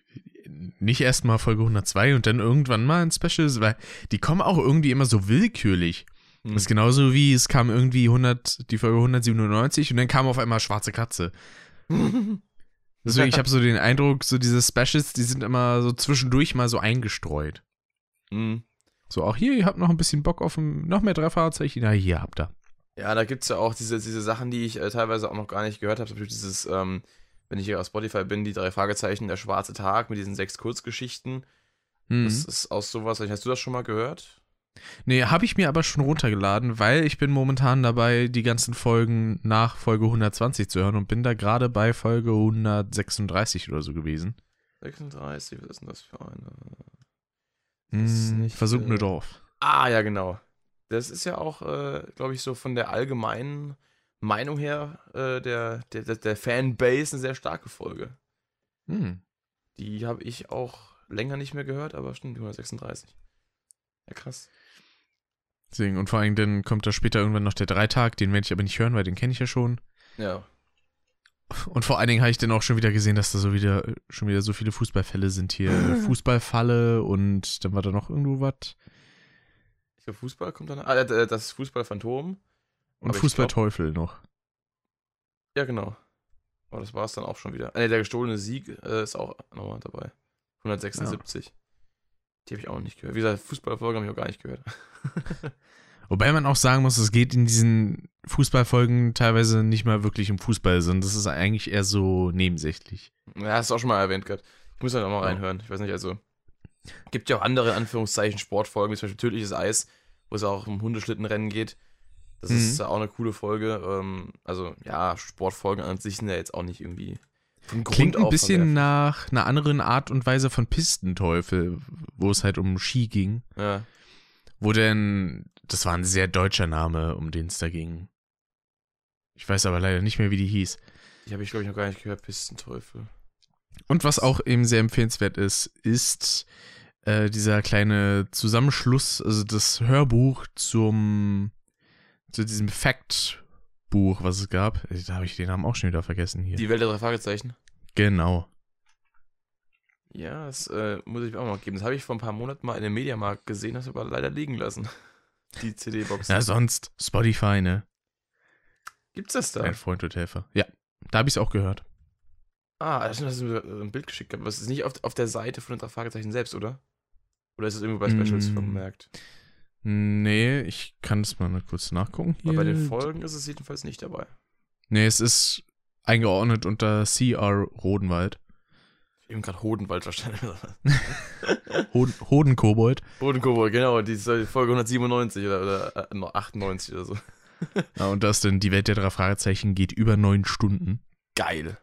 nicht erst mal Folge 102 und dann irgendwann mal ein Special, weil die kommen auch irgendwie immer so willkürlich. Hm. Das ist genauso wie es kam irgendwie 100, die Folge 197 und dann kam auf einmal Schwarze Katze. Deswegen, ich habe so den Eindruck, so diese Specials, die sind immer so zwischendurch mal so eingestreut. Mhm. So, auch hier, ihr habt noch ein bisschen Bock auf ein, noch mehr drei Fahrzeichen. Na, hier habt ihr. Ja, da gibt's ja auch diese, diese Sachen, die ich äh, teilweise auch noch gar nicht gehört habe. Zum Beispiel dieses, ähm, wenn ich hier auf Spotify bin, die drei Fragezeichen, der schwarze Tag mit diesen sechs Kurzgeschichten. Mhm. Das ist aus sowas. Hast du das schon mal gehört? Nee, habe ich mir aber schon runtergeladen, weil ich bin momentan dabei, die ganzen Folgen nach Folge 120 zu hören und bin da gerade bei Folge 136 oder so gewesen. 36, was ist denn das für eine? Das Hm, nicht, versunkene äh, Dorf. Ah, ja, genau. Das ist ja auch, äh, glaube ich, so von der allgemeinen Meinung her äh, der, der, der, der Fanbase eine sehr starke Folge. Hm. Die habe ich auch länger nicht mehr gehört, aber stimmt, die 136. Ja, krass. Deswegen, und vor allem dann kommt da später irgendwann noch der Dreitag, den werde ich aber nicht hören, weil den kenne ich ja schon. Ja. Und vor allen Dingen habe ich dann auch schon wieder gesehen, dass da so wieder schon wieder so viele Fußballfälle sind hier. Fußballfalle und dann war da noch irgendwo was. Ich glaube, Fußball kommt dann. Ah, äh, das Fußballphantom. Und Fußballteufel noch. Ja, genau. Aber das war es dann auch schon wieder. Nee, der gestohlene Sieg äh, ist auch nochmal dabei. 176. Die habe ich auch nicht gehört. Wie gesagt, Fußballfolgen habe ich auch gar nicht gehört. Wobei man auch sagen muss, es geht in diesen Fußballfolgen teilweise nicht mal wirklich um Fußball, sondern das ist eigentlich eher so nebensächlich. Ja, hast du auch schon mal erwähnt gehabt. Ich muss halt auch mal reinhören. Ich weiß nicht, also. Gibt ja auch andere, in Anführungszeichen, Sportfolgen, wie zum Beispiel Tödliches Eis, wo es auch um Hundeschlittenrennen geht. Das Mhm. ist ja auch eine coole Folge. Ähm, also, ja, Sportfolgen an sich sind ja jetzt auch nicht irgendwie. Klingt ein bisschen nach einer anderen Art und Weise von Pistenteufel, wo es halt um Ski ging. Ja. Wo denn, das war ein sehr deutscher Name, um den es da ging. Ich weiß aber leider nicht mehr, wie die hieß. Die habe ich, glaube ich, noch gar nicht gehört. Pistenteufel. Und was auch eben sehr empfehlenswert ist, ist äh, dieser kleine Zusammenschluss, also das Hörbuch zum zu diesem Fact-Buch, was es gab. Äh, Da habe ich den Namen auch schon wieder vergessen hier. Die Welt der drei Fragezeichen. genau. Ja, das äh, muss ich mir auch mal geben. Das habe ich vor ein paar Monaten mal in dem Mediamarkt gesehen, das aber leider liegen lassen. Die CD-Box. Ja, sonst Spotify, ne? Gibt's das da? Ein Freund und Helfer. Ja, da habe ich es auch gehört. Ah, das hast du mir ein Bild geschickt. Aber es ist nicht auf, auf der Seite von den drei Fragezeichen selbst, oder? Oder ist es irgendwo bei Specials Mm. vermerkt? Nee, ich kann das mal kurz nachgucken. Weil bei den. Folgen ist es jedenfalls nicht dabei. Nee, es ist eingeordnet unter CR Rodenwald. Ich habe gerade Hodenwald verstanden. Hoden, Hodenkobold. Bodenkobold, genau, die Folge 197 oder, oder äh, noch 98 oder so. Ja, und das denn, die Welt der drei Fragezeichen geht über neun Stunden. Geil.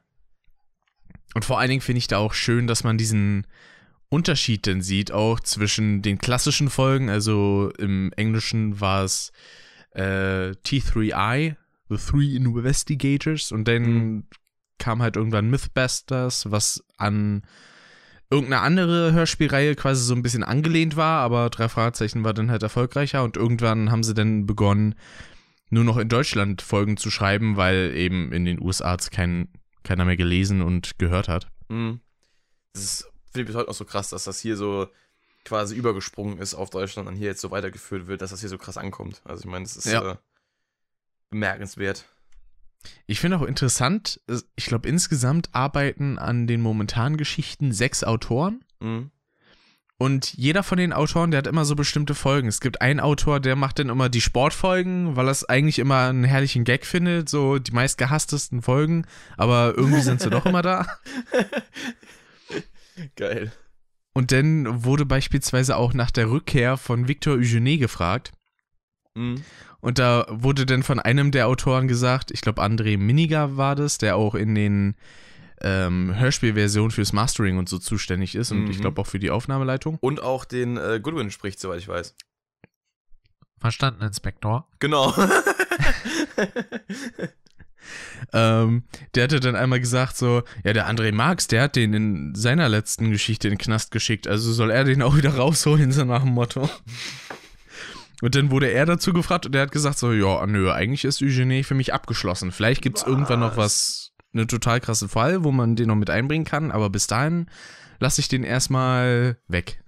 Und vor allen Dingen finde ich da auch schön, dass man diesen Unterschied dann sieht, auch zwischen den klassischen Folgen, also im Englischen war es äh, T3I, The Three Investigators, und dann Mhm. kam halt irgendwann Mythbusters, was an irgendeine andere Hörspielreihe quasi so ein bisschen angelehnt war, aber drei Fragezeichen war dann halt erfolgreicher und irgendwann haben sie dann begonnen, nur noch in Deutschland Folgen zu schreiben, weil eben in den USA es kein, keiner mehr gelesen und gehört hat. Mhm. Das ist, finde ich bis heute noch so krass, dass das hier so quasi übergesprungen ist auf Deutschland und hier jetzt so weitergeführt wird, dass das hier so krass ankommt. Also ich meine, das ist Ja. äh, bemerkenswert. Ich finde auch interessant, es- ich glaube, insgesamt arbeiten an den momentanen Geschichten sechs Autoren. Mhm. Und jeder von den Autoren, der hat immer so bestimmte Folgen. Es gibt einen Autor, der macht dann immer die Sportfolgen, weil er es eigentlich immer einen herrlichen Gag findet, so die meistgehasstesten Folgen, aber irgendwie sind sie doch immer da. Geil. Und dann wurde beispielsweise auch nach der Rückkehr von Victor Eugenie gefragt. Mhm. Und da wurde dann von einem der Autoren gesagt, ich glaube André Miniger war das, der auch in den ähm, Hörspielversionen fürs Mastering und so zuständig ist und Mhm. ich glaube auch für die Aufnahmeleitung. Und auch den äh, Goodwin spricht, soweit ich weiß. Verstanden, Inspektor. Genau. Ähm, der hatte dann einmal gesagt so, ja, der André Marx, der hat den in seiner letzten Geschichte in den Knast geschickt, also soll er den auch wieder rausholen, so nach dem Motto. Und dann wurde er dazu gefragt und der hat gesagt so, ja, nö, eigentlich ist Eugenie für mich abgeschlossen. Vielleicht gibt's irgendwann noch was, einen total krassen Fall, wo man den noch mit einbringen kann, aber bis dahin lasse ich den erstmal weg.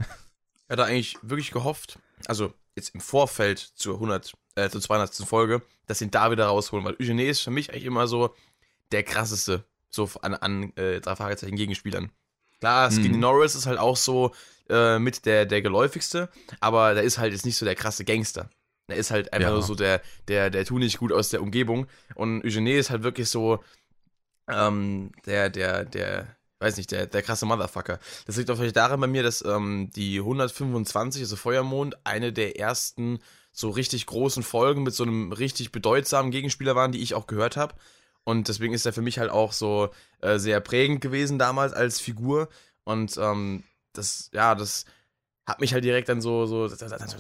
Er hat eigentlich wirklich gehofft, also jetzt im Vorfeld zur 100, äh, zur 200. Folge, dass sie ihn da wieder rausholen, weil Eugenie ist für mich eigentlich immer so der krasseste, so an, an äh, drei Fragezeichen Gegenspielern. Klar, Skinny Mhm. Norris ist halt auch so äh, mit der, der geläufigste, aber der ist halt jetzt nicht so der krasse Gangster. Der ist halt einfach Ja. nur so der, der, der tut nicht gut aus der Umgebung. Und Eugenie ist halt wirklich so ähm, der, der, der, weiß nicht, der, der krasse Motherfucker. Das liegt auch vielleicht daran bei mir, dass ähm, die 125, also Feuermond, eine der ersten so richtig großen Folgen mit so einem richtig bedeutsamen Gegenspieler waren, die ich auch gehört habe. Und deswegen ist er für mich halt auch so äh, sehr prägend gewesen damals als Figur. Und ähm, das, ja, das hat mich halt direkt dann so, so,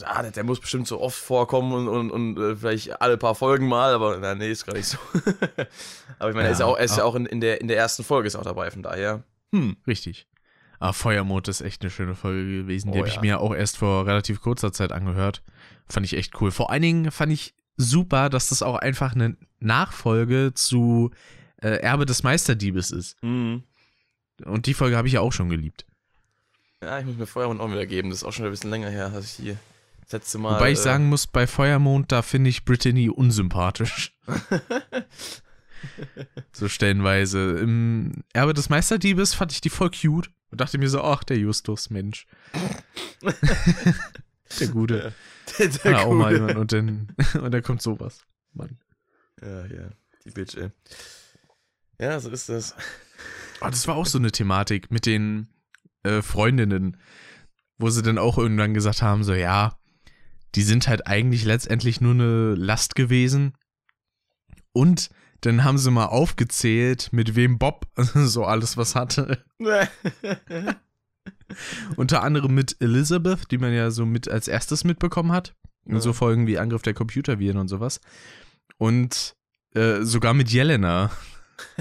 ah, der, muss bestimmt so oft vorkommen und, und, und äh, vielleicht alle paar Folgen mal, aber na, nee, ist gar nicht so. aber ich meine, er ist ja Ja, auch, er ist ja ah. auch in, in, der, in der ersten Folge ist auch dabei, von daher. Hm. Richtig. Aber Feuermond ist echt eine schöne Folge gewesen. Die Oh habe ich ja. mir auch erst vor relativ kurzer Zeit angehört. Fand ich echt cool. Vor allen Dingen fand ich super, dass das auch einfach eine Nachfolge zu äh, Erbe des Meisterdiebes ist. Mhm. Und die Folge habe ich ja auch schon geliebt. Ja, ich muss mir Feuermond auch wieder geben. Das ist auch schon ein bisschen länger her, dass ich die letzte Mal. Wobei ich äh, sagen muss, bei Feuermond, da finde ich Brittany unsympathisch. so stellenweise. Im Erbe des Meisterdiebes fand ich die voll cute. Und dachte mir so, ach, der Justus, Mensch. der Gute. der, der ja, auch mal Gute. und dann, und dann kommt sowas. Mann. Ja, ja, die Bitch, ey. Ja, so ist das. Oh, das war auch so eine Thematik mit den äh, Freundinnen, wo sie dann auch irgendwann gesagt haben, so ja, die sind halt eigentlich letztendlich nur eine Last gewesen. Und dann haben sie mal aufgezählt, mit wem Bob so alles was hatte. Unter anderem mit Elizabeth, die man ja so mit als erstes mitbekommen hat. In Ja. so Folgen wie Angriff der Computerviren und sowas. Und äh, sogar mit Jelena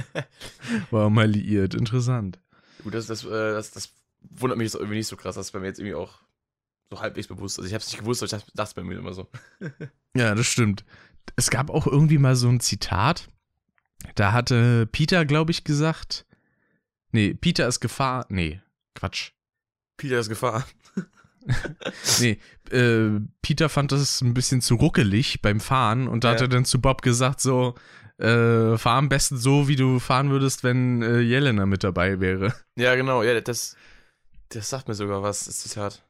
war mal liiert. Interessant. Gut, das, das, äh, das, das wundert mich jetzt irgendwie nicht so krass. Das ist bei mir jetzt irgendwie auch so halbwegs bewusst. Also ich hab's nicht gewusst, aber ich dachte bei mir immer so. Ja, das stimmt. Es gab auch irgendwie mal so ein Zitat. Da hatte Peter, glaube ich, gesagt. Nee, Peter ist Gefahr. Nee, Quatsch. Peter ist Gefahr. Nee, äh, Peter fand das ein bisschen zu ruckelig beim Fahren und da hat Ja. er dann zu Bob gesagt so, äh, fahr am besten so, wie du fahren würdest, wenn äh, Jelena mit dabei wäre. Ja, genau, ja, das, das sagt mir sogar was, das Zitat.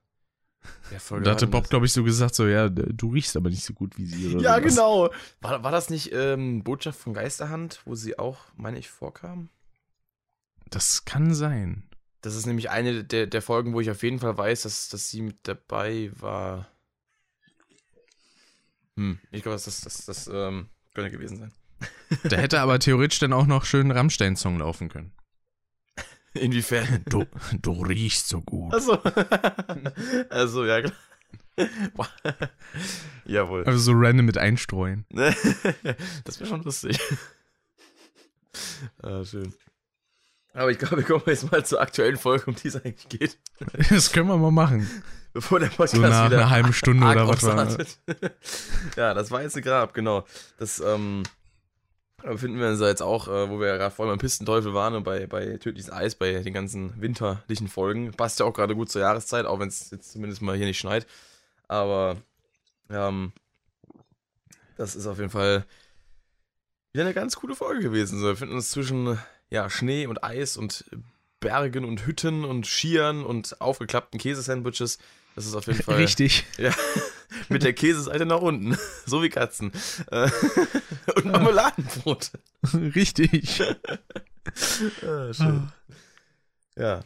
Ja, voll da hatte Bob, glaube ich, so gesagt, so, ja, du riechst aber nicht so gut wie sie. ja, sowas. genau. War, war das nicht ähm, Botschaft von Geisterhand, wo sie auch, meine ich, vorkam? Das kann sein. Das ist nämlich eine der, der Folgen, wo ich auf jeden Fall weiß, dass, dass sie mit dabei war. Hm, ich glaube, das, das, das, das ähm, könnte gewesen sein. Da hätte aber theoretisch dann auch noch schön Rammstein-Song laufen können. Inwiefern? Du, du riechst so gut. Also, also ja, klar. Jawohl. Also so random mit einstreuen. das wäre schon lustig. ah, schön. Aber ich glaube, wir kommen jetzt mal zur aktuellen Folge, um die es eigentlich geht. Das können wir mal machen. Bevor der Podcast so nach wieder einer halben Stunde oder was war. ja, das war jetzt ein Grab, genau. Das ähm, befinden wir uns jetzt auch, äh, wo wir ja gerade vorhin beim Pistenteufel waren und bei, bei Tödliches Eis, bei den ganzen winterlichen Folgen. Passt ja auch gerade gut zur Jahreszeit, auch wenn es jetzt zumindest mal hier nicht schneit. Aber ähm, das ist auf jeden Fall wieder eine ganz coole Folge gewesen. So, wir finden uns zwischen ja, Schnee und Eis und Bergen und Hütten und Skiern und aufgeklappten Käsesandwiches. Das ist auf jeden Fall. Richtig. Ja, mit der Käseseite nach unten. So wie Katzen. Äh, und Marmeladenbrot. Richtig. ah, schön. Ja.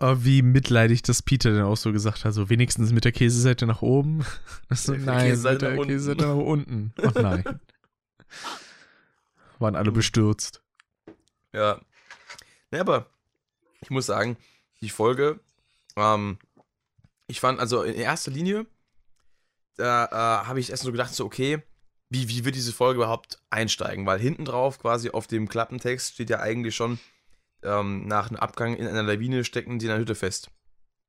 Aber wie mitleidig das Peter dann auch so gesagt hat, so wenigstens mit der Käseseite nach oben. So, nein, mit der Käseseite nach unten. Ach nein. Waren alle bestürzt. Ja. Ja, aber ich muss sagen, die Folge, ähm, ich fand, also in erster Linie, da äh, habe ich erst so gedacht, so, okay, wie, wie wird diese Folge überhaupt einsteigen? Weil hinten drauf, quasi auf dem Klappentext, steht ja eigentlich schon, ähm, nach einem Abgang in einer Lawine stecken die in einer Hütte fest.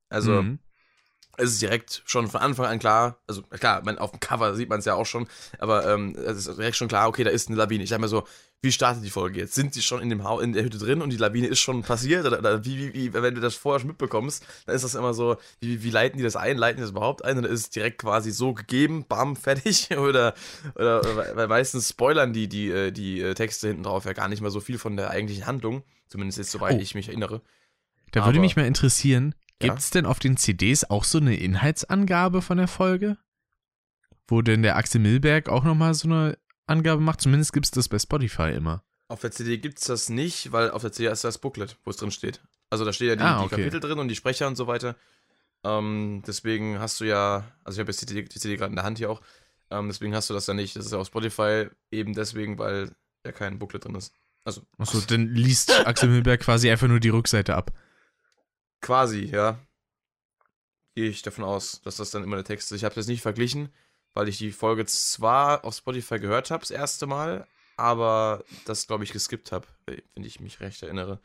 Also, mhm es ist direkt schon von Anfang an klar, also klar, man, auf dem Cover sieht man es ja auch schon, aber ähm, es ist direkt schon klar, okay, da ist eine Lawine. Ich sag mir so, wie startet die Folge jetzt? Sind sie schon in, dem ha in der Hütte drin und die Lawine ist schon passiert? Oder, oder wie, wie, wie, wenn du das vorher schon mitbekommst, dann ist das immer so, wie, wie leiten die das ein? Leiten die das überhaupt ein? Dann ist es direkt quasi so gegeben, bam, fertig. Oder, oder weil meistens spoilern die, die, äh, die äh, Texte hinten drauf ja gar nicht mehr so viel von der eigentlichen Handlung. Zumindest jetzt, soweit oh. ich mich erinnere. Da würde mich mal interessieren, Gibt es denn auf den CDs auch so eine Inhaltsangabe von der Folge? Wo denn der Axel Milberg auch nochmal so eine Angabe macht? Zumindest gibt es das bei Spotify immer. Auf der CD gibt es das nicht, weil auf der CD ist das Booklet, wo es drin steht. Also da steht ja die, ah, okay. die Kapitel drin und die Sprecher und so weiter. Ähm, deswegen hast du ja, also ich habe jetzt die CD, CD gerade in der Hand hier auch, ähm, deswegen hast du das ja nicht. Das ist ja auf Spotify eben deswegen, weil ja kein Booklet drin ist. Also. Achso, dann liest Axel Milberg quasi einfach nur die Rückseite ab. Quasi, ja. Gehe ich davon aus, dass das dann immer der Text ist. Ich habe das nicht verglichen, weil ich die Folge zwar auf Spotify gehört habe, das erste Mal, aber das, glaube ich, geskippt habe, wenn ich mich recht erinnere.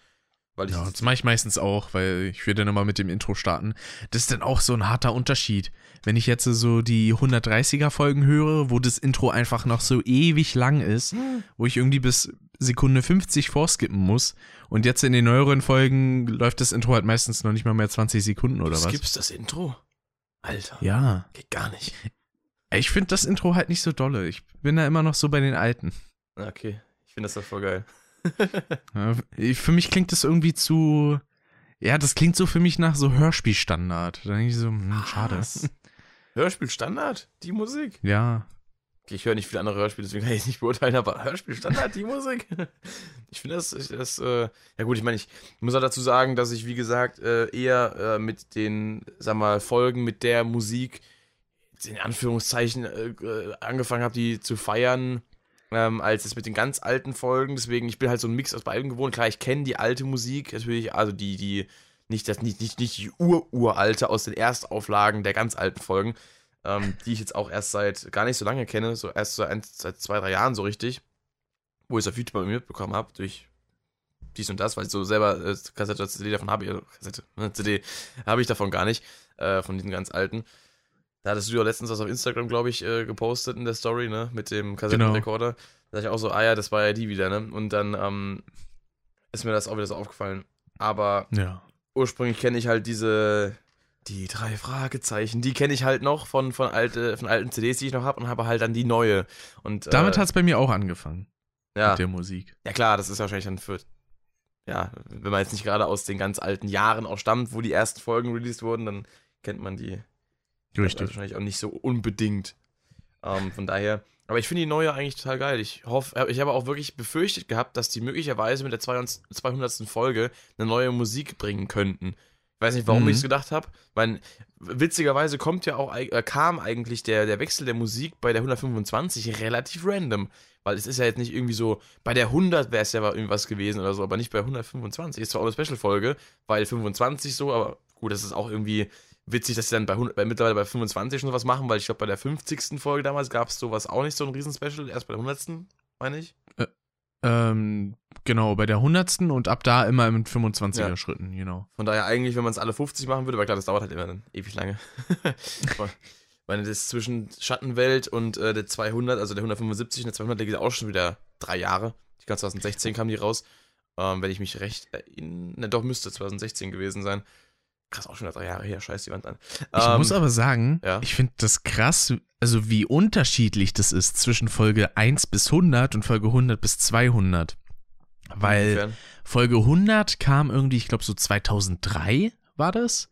Weil ja, das mache ich meistens auch, weil ich würde dann nochmal mit dem Intro starten. Das ist dann auch so ein harter Unterschied. Wenn ich jetzt so die 130er Folgen höre, wo das Intro einfach noch so ewig lang ist, hm. wo ich irgendwie bis Sekunde 50 vorskippen muss und jetzt in den neueren Folgen läuft das Intro halt meistens noch nicht mal mehr 20 Sekunden oder du was. Skippst das Intro? Alter. Ja. Geht gar nicht. Ich finde das Intro halt nicht so dolle. Ich bin da immer noch so bei den alten. Okay. Ich finde das doch voll geil für mich klingt das irgendwie zu. Ja, das klingt so für mich nach so Hörspielstandard. Da denke ich so, hm, schade. Hörspielstandard? Die Musik? Ja. Ich höre nicht viele andere Hörspiele, deswegen kann ich es nicht beurteilen, aber Hörspielstandard, die Musik? Ich finde das, ich, das äh, ja gut, ich meine, ich muss auch dazu sagen, dass ich, wie gesagt, äh, eher äh, mit den, sag mal, Folgen mit der Musik, in Anführungszeichen, äh, äh, angefangen habe, die zu feiern, ähm, als es mit den ganz alten Folgen. Deswegen, ich bin halt so ein Mix aus beiden gewohnt. Klar, ich kenne die alte Musik natürlich, also die, die, nicht das, nicht, nicht, nicht die Ur-Uralte aus den Erstauflagen der ganz alten Folgen, ähm, die ich jetzt auch erst seit gar nicht so lange kenne, so erst so ein, seit zwei, drei Jahren so richtig, wo ich es auf YouTube bei mir mitbekommen habe, durch dies und das, weil ich so selber äh, Kassette oder CD davon habe, äh, Kassette, ne, CD habe ich davon gar nicht, äh, von diesen ganz alten. Da hattest du ja letztens was auf Instagram, glaube ich, äh, gepostet in der Story, ne? Mit dem Kassettenrekorder. Genau. Da dachte ich auch so, ah ja, das war ja die wieder, ne? Und dann ähm, ist mir das auch wieder so aufgefallen. Aber ja. ursprünglich kenne ich halt diese Die drei Fragezeichen, die kenne ich halt noch von, von, alte, von alten CDs, die ich noch habe und habe halt dann die neue. Und, Damit äh, hat es bei mir auch angefangen. ja. Mit der Musik. Ja klar, das ist wahrscheinlich dann für, ja, wenn man jetzt nicht gerade aus den ganz alten Jahren auch stammt, wo die ersten Folgen released wurden, dann kennt man die Richtig. wahrscheinlich auch nicht so unbedingt. Ähm, von daher, aber ich finde die neue eigentlich total geil. Ich hoffe, ich habe auch wirklich befürchtet gehabt, dass die möglicherweise mit der 200. 200. Folge eine neue Musik bringen könnten. Weiß nicht, warum Mhm. ich es gedacht habe. Weil witzigerweise kommt ja auch, äh, kam eigentlich der, der Wechsel der Musik bei der 125 relativ random. Weil es ist ja jetzt nicht irgendwie so, bei der 100 wäre es ja irgendwas gewesen oder so, aber nicht bei 125. Ist zwar auch eine Special-Folge, weil 25 so, aber gut, das ist auch irgendwie witzig, dass sie dann bei, 100, bei mittlerweile bei 25 schon was machen, weil ich glaube, bei der 50. Folge damals gab es sowas auch nicht, so ein Riesen-Special, erst bei der 100. meine ich. Ähm, genau, bei der 100. und ab da immer mit 25er Ja. Schritten, genau. Von daher eigentlich, wenn man es alle 50 machen würde, weil klar, das dauert halt immer dann ewig lange. Weil das zwischen Schattenwelt und äh, der 200, also der 175 und der 200, liegt auch schon wieder drei Jahre. Ich glaube, 2016 kam die raus. Ähm, wenn ich mich recht erinnere, ne, doch müsste 2016 gewesen sein. Krass, auch schon drei Jahre her, scheiß die Wand an. Ich Ähm, muss aber sagen, ja. ich finde das krass, also wie unterschiedlich das ist zwischen Folge 1 bis 100 und Folge 100 bis 200. Weil inwiefern? Folge 100 kam irgendwie, ich glaube so 2003 war das,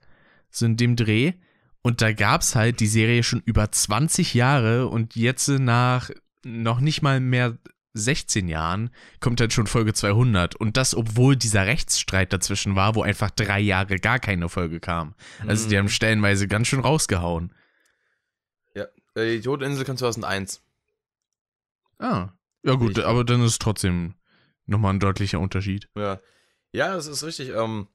so in dem Dreh. Und da gab es halt die Serie schon über 20 Jahre und jetzt nach noch nicht mal mehr 16 Jahren kommt halt schon Folge 200. Und das, obwohl dieser Rechtsstreit dazwischen war, wo einfach drei Jahre gar keine Folge kam. Also die Mhm. haben stellenweise ganz schön rausgehauen. Äh, die Todeninsel kam 2001. Ah, ja gut, Richtig. aber dann ist trotzdem nochmal ein deutlicher Unterschied. Ja. Ja, das ist richtig. Ähm,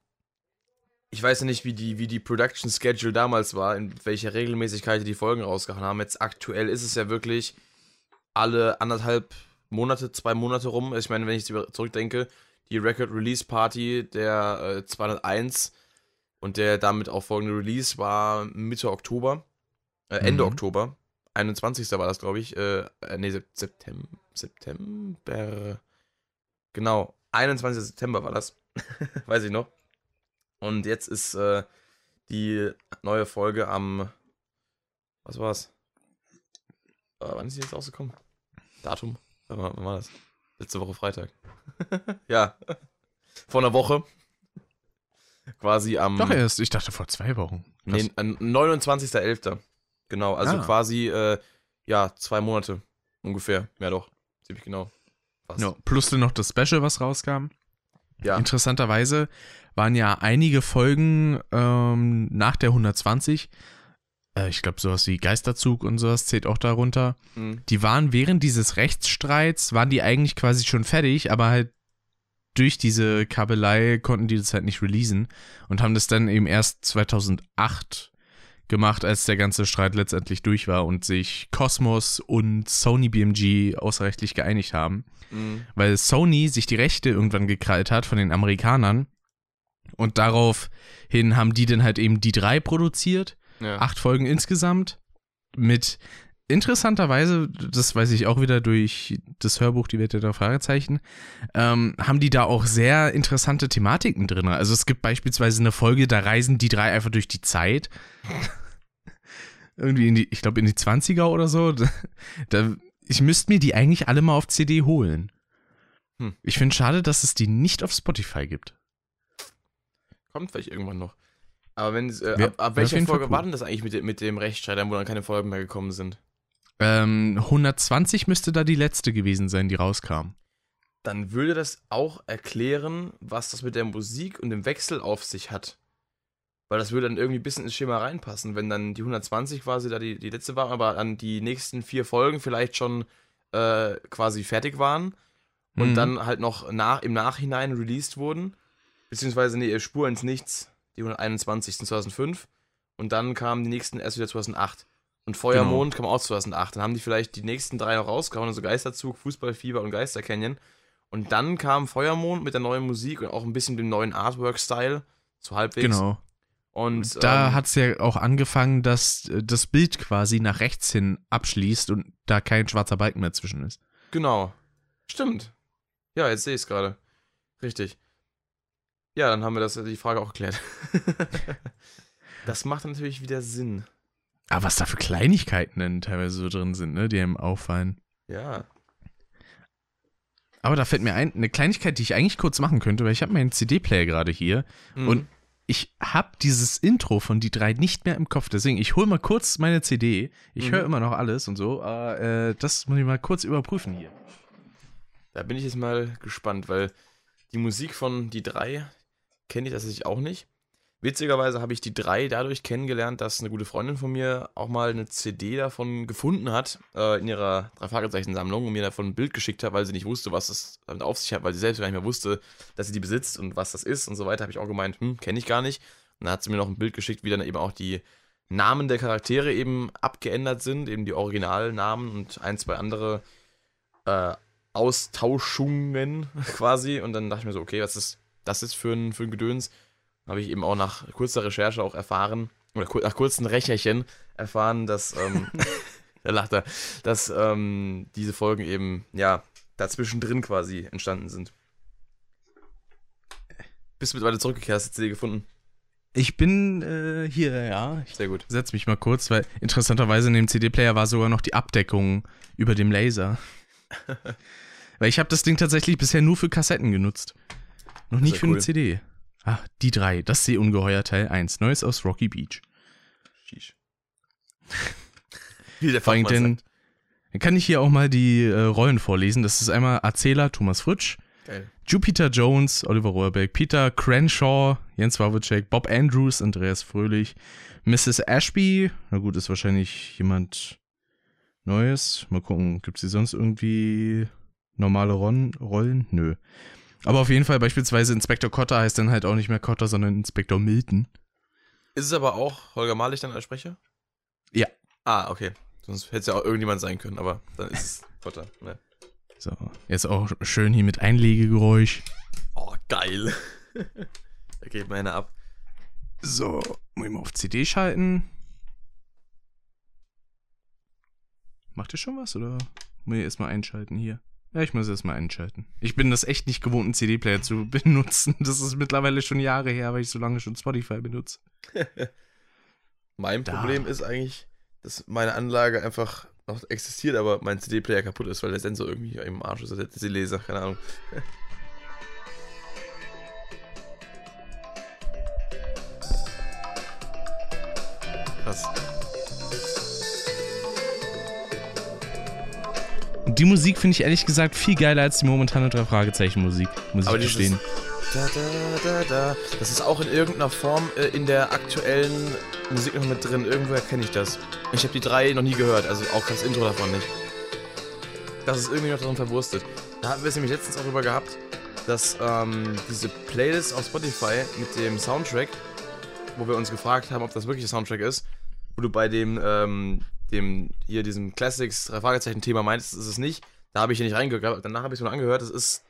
ich weiß ja nicht, wie die, wie die Production Schedule damals war, in welcher Regelmäßigkeit die die Folgen rausgehauen haben. Jetzt aktuell ist es ja wirklich alle anderthalb Monate, zwei Monate rum. Ich meine, wenn ich zurückdenke, die Record Release Party der äh, 201 und der damit auch folgende Release war Mitte Oktober, äh, Ende Mhm. Oktober. 21. war das, glaube ich. Äh, äh, nee, Sep- September. September. Genau, 21. September war das. Weiß ich noch. Und jetzt ist äh, die neue Folge am. Was war's? Äh, wann ist die jetzt rausgekommen? Datum? Wann war, das? Letzte Woche Freitag. ja. Vor einer Woche. Quasi am. Doch erst, ich dachte vor zwei Wochen. Krass. Nee, an 29.11. Genau, also Ah. quasi, äh, ja, zwei Monate ungefähr. Ja, doch. Ziemlich genau. Fast. Ja, plus dann noch das Special, was rauskam. Ja. Interessanterweise waren ja einige Folgen ähm, nach der 120, äh, ich glaube sowas wie Geisterzug und sowas zählt auch darunter, Mhm. die waren während dieses Rechtsstreits, waren die eigentlich quasi schon fertig, aber halt durch diese Kabelei konnten die das halt nicht releasen und haben das dann eben erst 2008 gemacht, als der ganze Streit letztendlich durch war und sich Cosmos und Sony BMG außerrechtlich geeinigt haben Mhm. weil Sony sich die Rechte irgendwann gekrallt hat von den Amerikanern. Und daraufhin haben die dann halt eben die drei produziert. Ja. Acht Folgen insgesamt. Mit interessanterweise, das weiß ich auch wieder durch das Hörbuch Die Welt der Fragezeichen, ähm, haben die da auch sehr interessante Thematiken drin. Also es gibt beispielsweise eine Folge, da reisen die drei einfach durch die Zeit. Irgendwie in die, ich glaube in die 20er oder so. Da, ich müsste mir die eigentlich alle mal auf CD holen. Hm. Ich finde schade, dass es die nicht auf Spotify gibt. Kommt vielleicht irgendwann noch. Aber wenn, äh, ab, ab welcher Folge cool. war denn das eigentlich mit, dem- mit dem Rechtsstreit, wo dann keine Folgen mehr gekommen sind? Ähm, 120 müsste da die letzte gewesen sein, die rauskam. Dann würde das auch erklären, was das mit der Musik und dem Wechsel auf sich hat. Weil das würde dann irgendwie ein bisschen ins Schema reinpassen, wenn dann die 120 quasi da die, die letzte war, aber dann die nächsten vier Folgen vielleicht schon äh, quasi fertig waren und Mhm. dann halt noch nach, im Nachhinein released wurden. Beziehungsweise, nee, Spur ins Nichts, die 121. 2005. Und dann kamen die nächsten erst wieder 2008. Und Feuermond kam auch 2008. Dann haben die vielleicht die nächsten drei noch rausgehauen, also Geisterzug, Fußballfieber und Geister Canyon. Und dann kam Feuermond mit der neuen Musik und auch ein bisschen dem neuen Artwork-Style, so halbwegs. Genau. Und Da ähm, hat es ja auch angefangen, dass äh, das Bild quasi nach rechts hin abschließt und da kein schwarzer Balken mehr zwischen ist. Genau. Stimmt. Ja, jetzt sehe ich es gerade. Richtig. Ja, dann haben wir das die Frage auch geklärt. Das macht natürlich wieder Sinn. Aber was da für Kleinigkeiten denn teilweise so drin sind, ne, die einem auffallen. Ja. Aber da fällt mir ein, eine Kleinigkeit, die ich eigentlich kurz machen könnte, weil ich habe meinen CD-Player gerade hier Mhm. und ich habe dieses Intro von die drei nicht mehr im Kopf. Deswegen, ich hole mal kurz meine CD. Ich Mhm. höre immer noch alles und so. Aber äh, das muss ich mal kurz überprüfen hier. Da bin ich jetzt mal gespannt, weil die Musik von die drei kenne ich tatsächlich auch nicht. Witzigerweise habe ich die drei dadurch kennengelernt, dass eine gute Freundin von mir auch mal eine CD davon gefunden hat äh, in ihrer drei Fragezeichen Sammlung und mir davon ein Bild geschickt hat, weil sie nicht wusste, was es damit auf sich hat, weil sie selbst gar nicht mehr wusste, dass sie die besitzt und was das ist und so weiter. Habe ich auch gemeint, hm, kenne ich gar nicht. Und dann hat sie mir noch ein Bild geschickt, wie dann eben auch die Namen der Charaktere eben abgeändert sind, eben die Originalnamen und ein, zwei andere äh, Austauschungen quasi. Und dann dachte ich mir so, okay, was ist das ist für ein, für ein Gedöns? Habe ich eben auch nach kurzer Recherche auch erfahren, oder nach kurzen Recherchen erfahren, dass, ähm, da lacht er, dass ähm, diese Folgen eben, ja, dazwischen drin quasi entstanden sind. Bist du mittlerweile zurückgekehrt, hast du die CD gefunden? Ich bin äh, hier, ja. Ich Sehr gut. setze mich mal kurz, weil interessanterweise in dem CD-Player war sogar noch die Abdeckung über dem Laser. weil ich habe das Ding tatsächlich bisher nur für Kassetten genutzt. Noch nicht für cool. eine CD. Ah, die drei. Das Seeungeheuer Teil 1. Neues aus Rocky Beach. Sheesh. Wie der Vor allem denn, dann kann ich hier auch mal die äh, Rollen vorlesen. Das ist einmal Erzähler Thomas Fritsch, Geil. Jupiter Jones, Oliver Rohrbeck, Peter Crenshaw, Jens Wawacek, Bob Andrews, Andreas Fröhlich, Mrs. Ashby, na gut, ist wahrscheinlich jemand Neues. Mal gucken, gibt es hier sonst irgendwie normale Rollen? Nö. Aber auf jeden Fall beispielsweise Inspektor Cotter heißt dann halt auch nicht mehr Cotter, sondern Inspektor Milton. Ist es aber auch Holger Malich dann als Sprecher? Ja. Ah, okay. Sonst hätte es ja auch irgendjemand sein können, aber dann ist es Potter. Ne? So, jetzt auch schön hier mit Einlegegeräusch. Oh, geil. da geht mir einer ab. So, muss ich mal auf CD schalten. Macht ihr schon was oder muss ich erstmal einschalten hier? Ja, ich muss erstmal einschalten. Ich bin das echt nicht gewohnt, einen CD-Player zu benutzen. Das ist mittlerweile schon Jahre her, weil ich so lange schon Spotify benutze. Mein Da. Problem ist eigentlich, dass meine Anlage einfach noch existiert, aber mein CD-Player kaputt ist, weil der Sensor irgendwie im Arsch ist, der CD-Leser, keine Ahnung. Krass. Die Musik finde ich ehrlich gesagt viel geiler als die momentane drei Fragezeichen Musik, muss Aber ich gestehen. Da, da, da, da. Das ist auch in irgendeiner Form äh, in der aktuellen Musik noch mit drin. Irgendwoher kenne ich das. Ich habe die drei noch nie gehört, also auch das Intro davon nicht. Das ist irgendwie noch drin verwurstet. Da hatten wir es nämlich letztens auch drüber gehabt, dass ähm, diese Playlist auf Spotify mit dem Soundtrack, wo wir uns gefragt haben, ob das wirklich der Soundtrack ist, wo du bei dem, ähm, dem hier diesem Classics Fragezeichen Thema meintest, ist es nicht. Da habe ich hier nicht reingehört. Danach habe ich es mir angehört. Es ist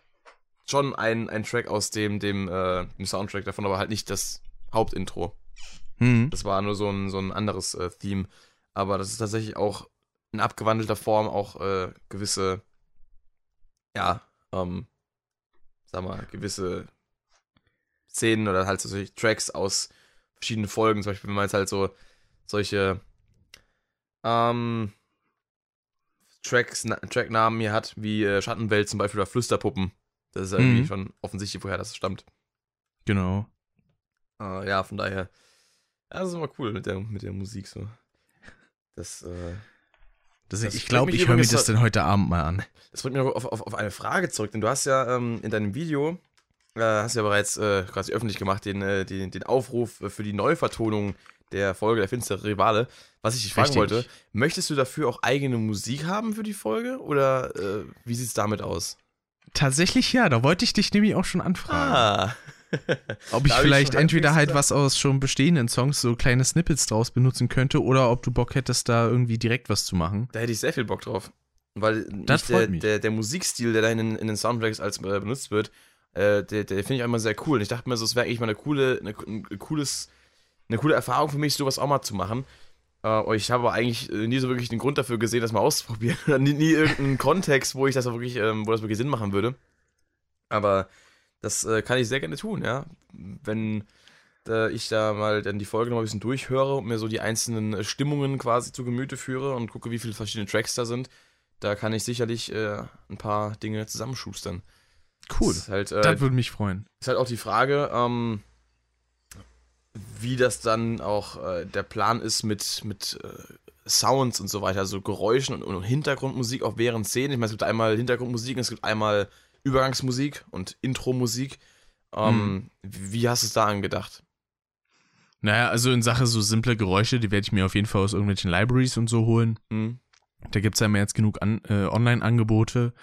schon ein, ein Track aus dem, dem, äh, dem Soundtrack davon, aber halt nicht das Hauptintro. Hm. Das war nur so ein, so ein anderes äh, Theme. Aber das ist tatsächlich auch in abgewandelter Form auch äh, gewisse, ja, ähm, sag mal, gewisse Szenen oder halt so solche Tracks aus verschiedenen Folgen. Zum Beispiel, wenn man jetzt halt so solche ähm, Tracks, na, Tracknamen hier hat, wie äh, Schattenwelt zum Beispiel oder Flüsterpuppen. Das ist irgendwie Mhm. schon offensichtlich, woher das stammt. Genau. Äh, ja, von daher. Ja, das ist immer cool mit der, mit der Musik so. Das, äh, Das, Das ich glaube, ich höre mir das dann heute Abend mal an. das bringt mich auf, auf, auf eine Frage zurück, denn du hast ja ähm, in deinem Video, äh, hast ja bereits äh, quasi öffentlich gemacht, den, äh, den, den Aufruf äh, für die Neuvertonung der Folge Der finstere Rivale. Was ich dich fragen Richtig. wollte, möchtest du dafür auch eigene Musik haben für die Folge oder äh, wie sieht's damit aus? Tatsächlich ja, da wollte ich dich nämlich auch schon anfragen. Ah. Ob ich Da ich vielleicht schon entweder halt was aus schon bestehenden Songs, so kleine Snippets draus benutzen könnte, oder ob du Bock hättest, da irgendwie direkt was zu machen. Da hätte ich sehr viel Bock drauf. Weil Das der. Der, der Musikstil, der da in, den- in den Soundtracks als äh, benutzt wird, äh, der, der finde ich auch immer sehr cool. Und ich dachte mir so, es wäre eigentlich mal eine coole, eine, ein cooles, eine coole Erfahrung für mich, sowas auch mal zu machen. Äh, und ich habe aber eigentlich äh, nie so wirklich den Grund dafür gesehen, das mal auszuprobieren. Nie, nie irgendeinen Kontext, wo ich das auch wirklich, ähm, wo das wirklich Sinn machen würde. Aber das äh, kann ich sehr gerne tun, ja. Wenn da ich da mal dann die Folge noch ein bisschen durchhöre und mir so die einzelnen äh, Stimmungen quasi zu Gemüte führe und gucke, wie viele verschiedene Tracks da sind. Da kann ich sicherlich äh, ein paar Dinge zusammenschustern. Cool. Das, halt, äh, das würde mich freuen. Ist halt auch die Frage, ähm, wie das dann auch äh, der Plan ist mit, mit äh, Sounds und so weiter, also Geräuschen und, und, Hintergrundmusik auch während Szenen. Ich meine, es gibt einmal Hintergrundmusik und es gibt einmal Übergangsmusik und Intro-Musik. Ähm, mhm. Wie hast du es da angedacht? Naja, also in Sache so simple Geräusche, die werde ich mir auf jeden Fall aus irgendwelchen Libraries und so holen. Mhm. Da gibt es ja immer jetzt genug äh, Online-Angebote.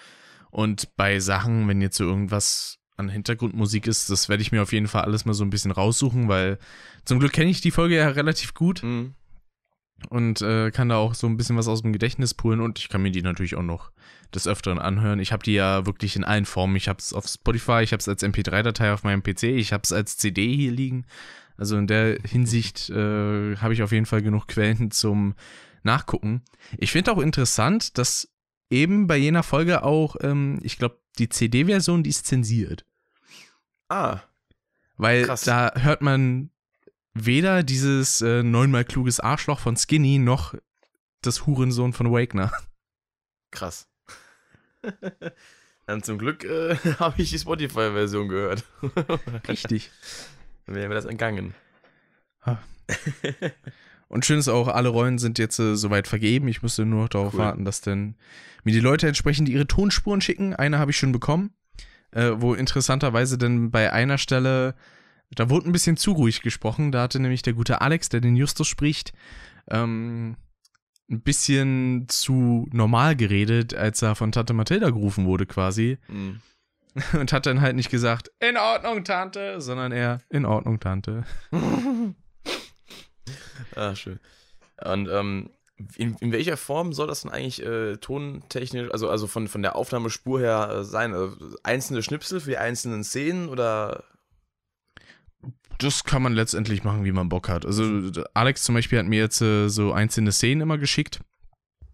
Und bei Sachen, wenn jetzt so irgendwas an Hintergrundmusik ist, das werde ich mir auf jeden Fall alles mal so ein bisschen raussuchen, weil zum Glück kenne ich die Folge ja relativ gut. Mhm. Und äh, kann da auch so ein bisschen was aus dem Gedächtnis pullen und ich kann mir die natürlich auch noch des Öfteren anhören. Ich habe die ja wirklich in allen Formen. Ich habe es auf Spotify, ich habe es als MP3-Datei auf meinem PC, ich habe es als CD hier liegen. Also in der Hinsicht äh, habe ich auf jeden Fall genug Quellen zum Nachgucken. Ich finde auch interessant, dass eben bei jener Folge auch, ähm, ich glaube, die CD-Version, die ist zensiert. Ah. Weil krass. da hört man weder dieses äh, neunmal kluges Arschloch von Skinny noch das Hurensohn von Wagner. Krass. Dann zum Glück äh, habe ich die Spotify-Version gehört. Richtig. Dann wäre mir das entgangen. Und schön ist auch, alle Rollen sind jetzt äh, soweit vergeben. Ich musste nur noch darauf cool. warten, dass dann mir die Leute entsprechend ihre Tonspuren schicken. Eine habe ich schon bekommen, äh, wo interessanterweise dann bei einer Stelle, da wurde ein bisschen zu ruhig gesprochen. Da hatte nämlich der gute Alex, der den Justus spricht, ähm, ein bisschen zu normal geredet, als er von Tante Mathilda gerufen wurde, quasi. Mhm. Und hat dann halt nicht gesagt, in Ordnung, Tante, sondern eher, in Ordnung, Tante. ah, schön. Und ähm, in, in, welcher Form soll das denn eigentlich äh, tontechnisch, also, also von, von der Aufnahmespur her äh, sein? Also einzelne Schnipsel für die einzelnen Szenen oder das kann man letztendlich machen, wie man Bock hat. Also Alex zum Beispiel hat mir jetzt äh, so einzelne Szenen immer geschickt.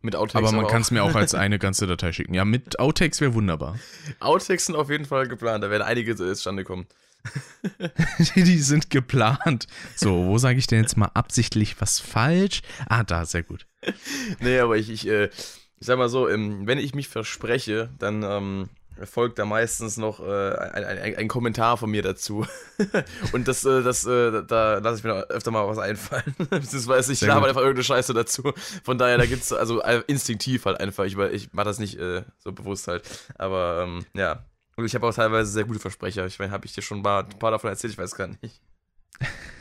Mit Outtakes. Aber man kann es mir auch als eine ganze Datei schicken. Ja, mit Outtakes wäre wunderbar. Outtakes sind auf jeden Fall geplant. Da werden einige zustande kommen. die sind geplant. So, wo sage ich denn jetzt mal absichtlich was falsch? Ah, da, sehr gut. Nee, aber ich, ich, äh, ich sag mal so, ähm, wenn ich mich verspreche, dann ähm, folgt da meistens noch äh, ein, ein, ein, Kommentar von mir dazu. und das, äh, das, äh, da lasse ich mir öfter mal was einfallen. Beziehungsweise ich laber einfach irgendeine Scheiße dazu. Von daher, da gibt's also äh, instinktiv halt einfach. Ich, ich mache das nicht äh, so bewusst halt. Aber ähm, ja. Und ich habe auch teilweise sehr gute Versprecher. Ich meine, habe ich dir schon ein paar, ein paar, davon erzählt, ich weiß gar nicht.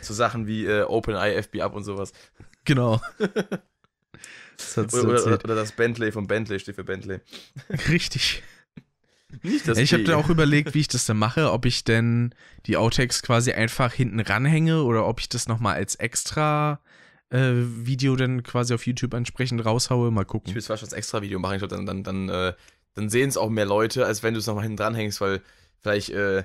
So Sachen wie äh, OpenEye, FB Up und sowas. Genau. Das oder, oder, oder, das Bentley von Bentley steht für Bentley. Richtig. Nicht das ich habe dann auch überlegt, wie ich das dann mache, ob ich denn die Outtakes quasi einfach hinten ranhänge oder ob ich das nochmal als extra äh, Video dann quasi auf YouTube entsprechend raushaue. Mal gucken. Ich will es fast als extra Video machen. Ich glaube, dann, dann, dann, äh, dann sehen es auch mehr Leute, als wenn du es nochmal hinten dranhängst, weil vielleicht äh,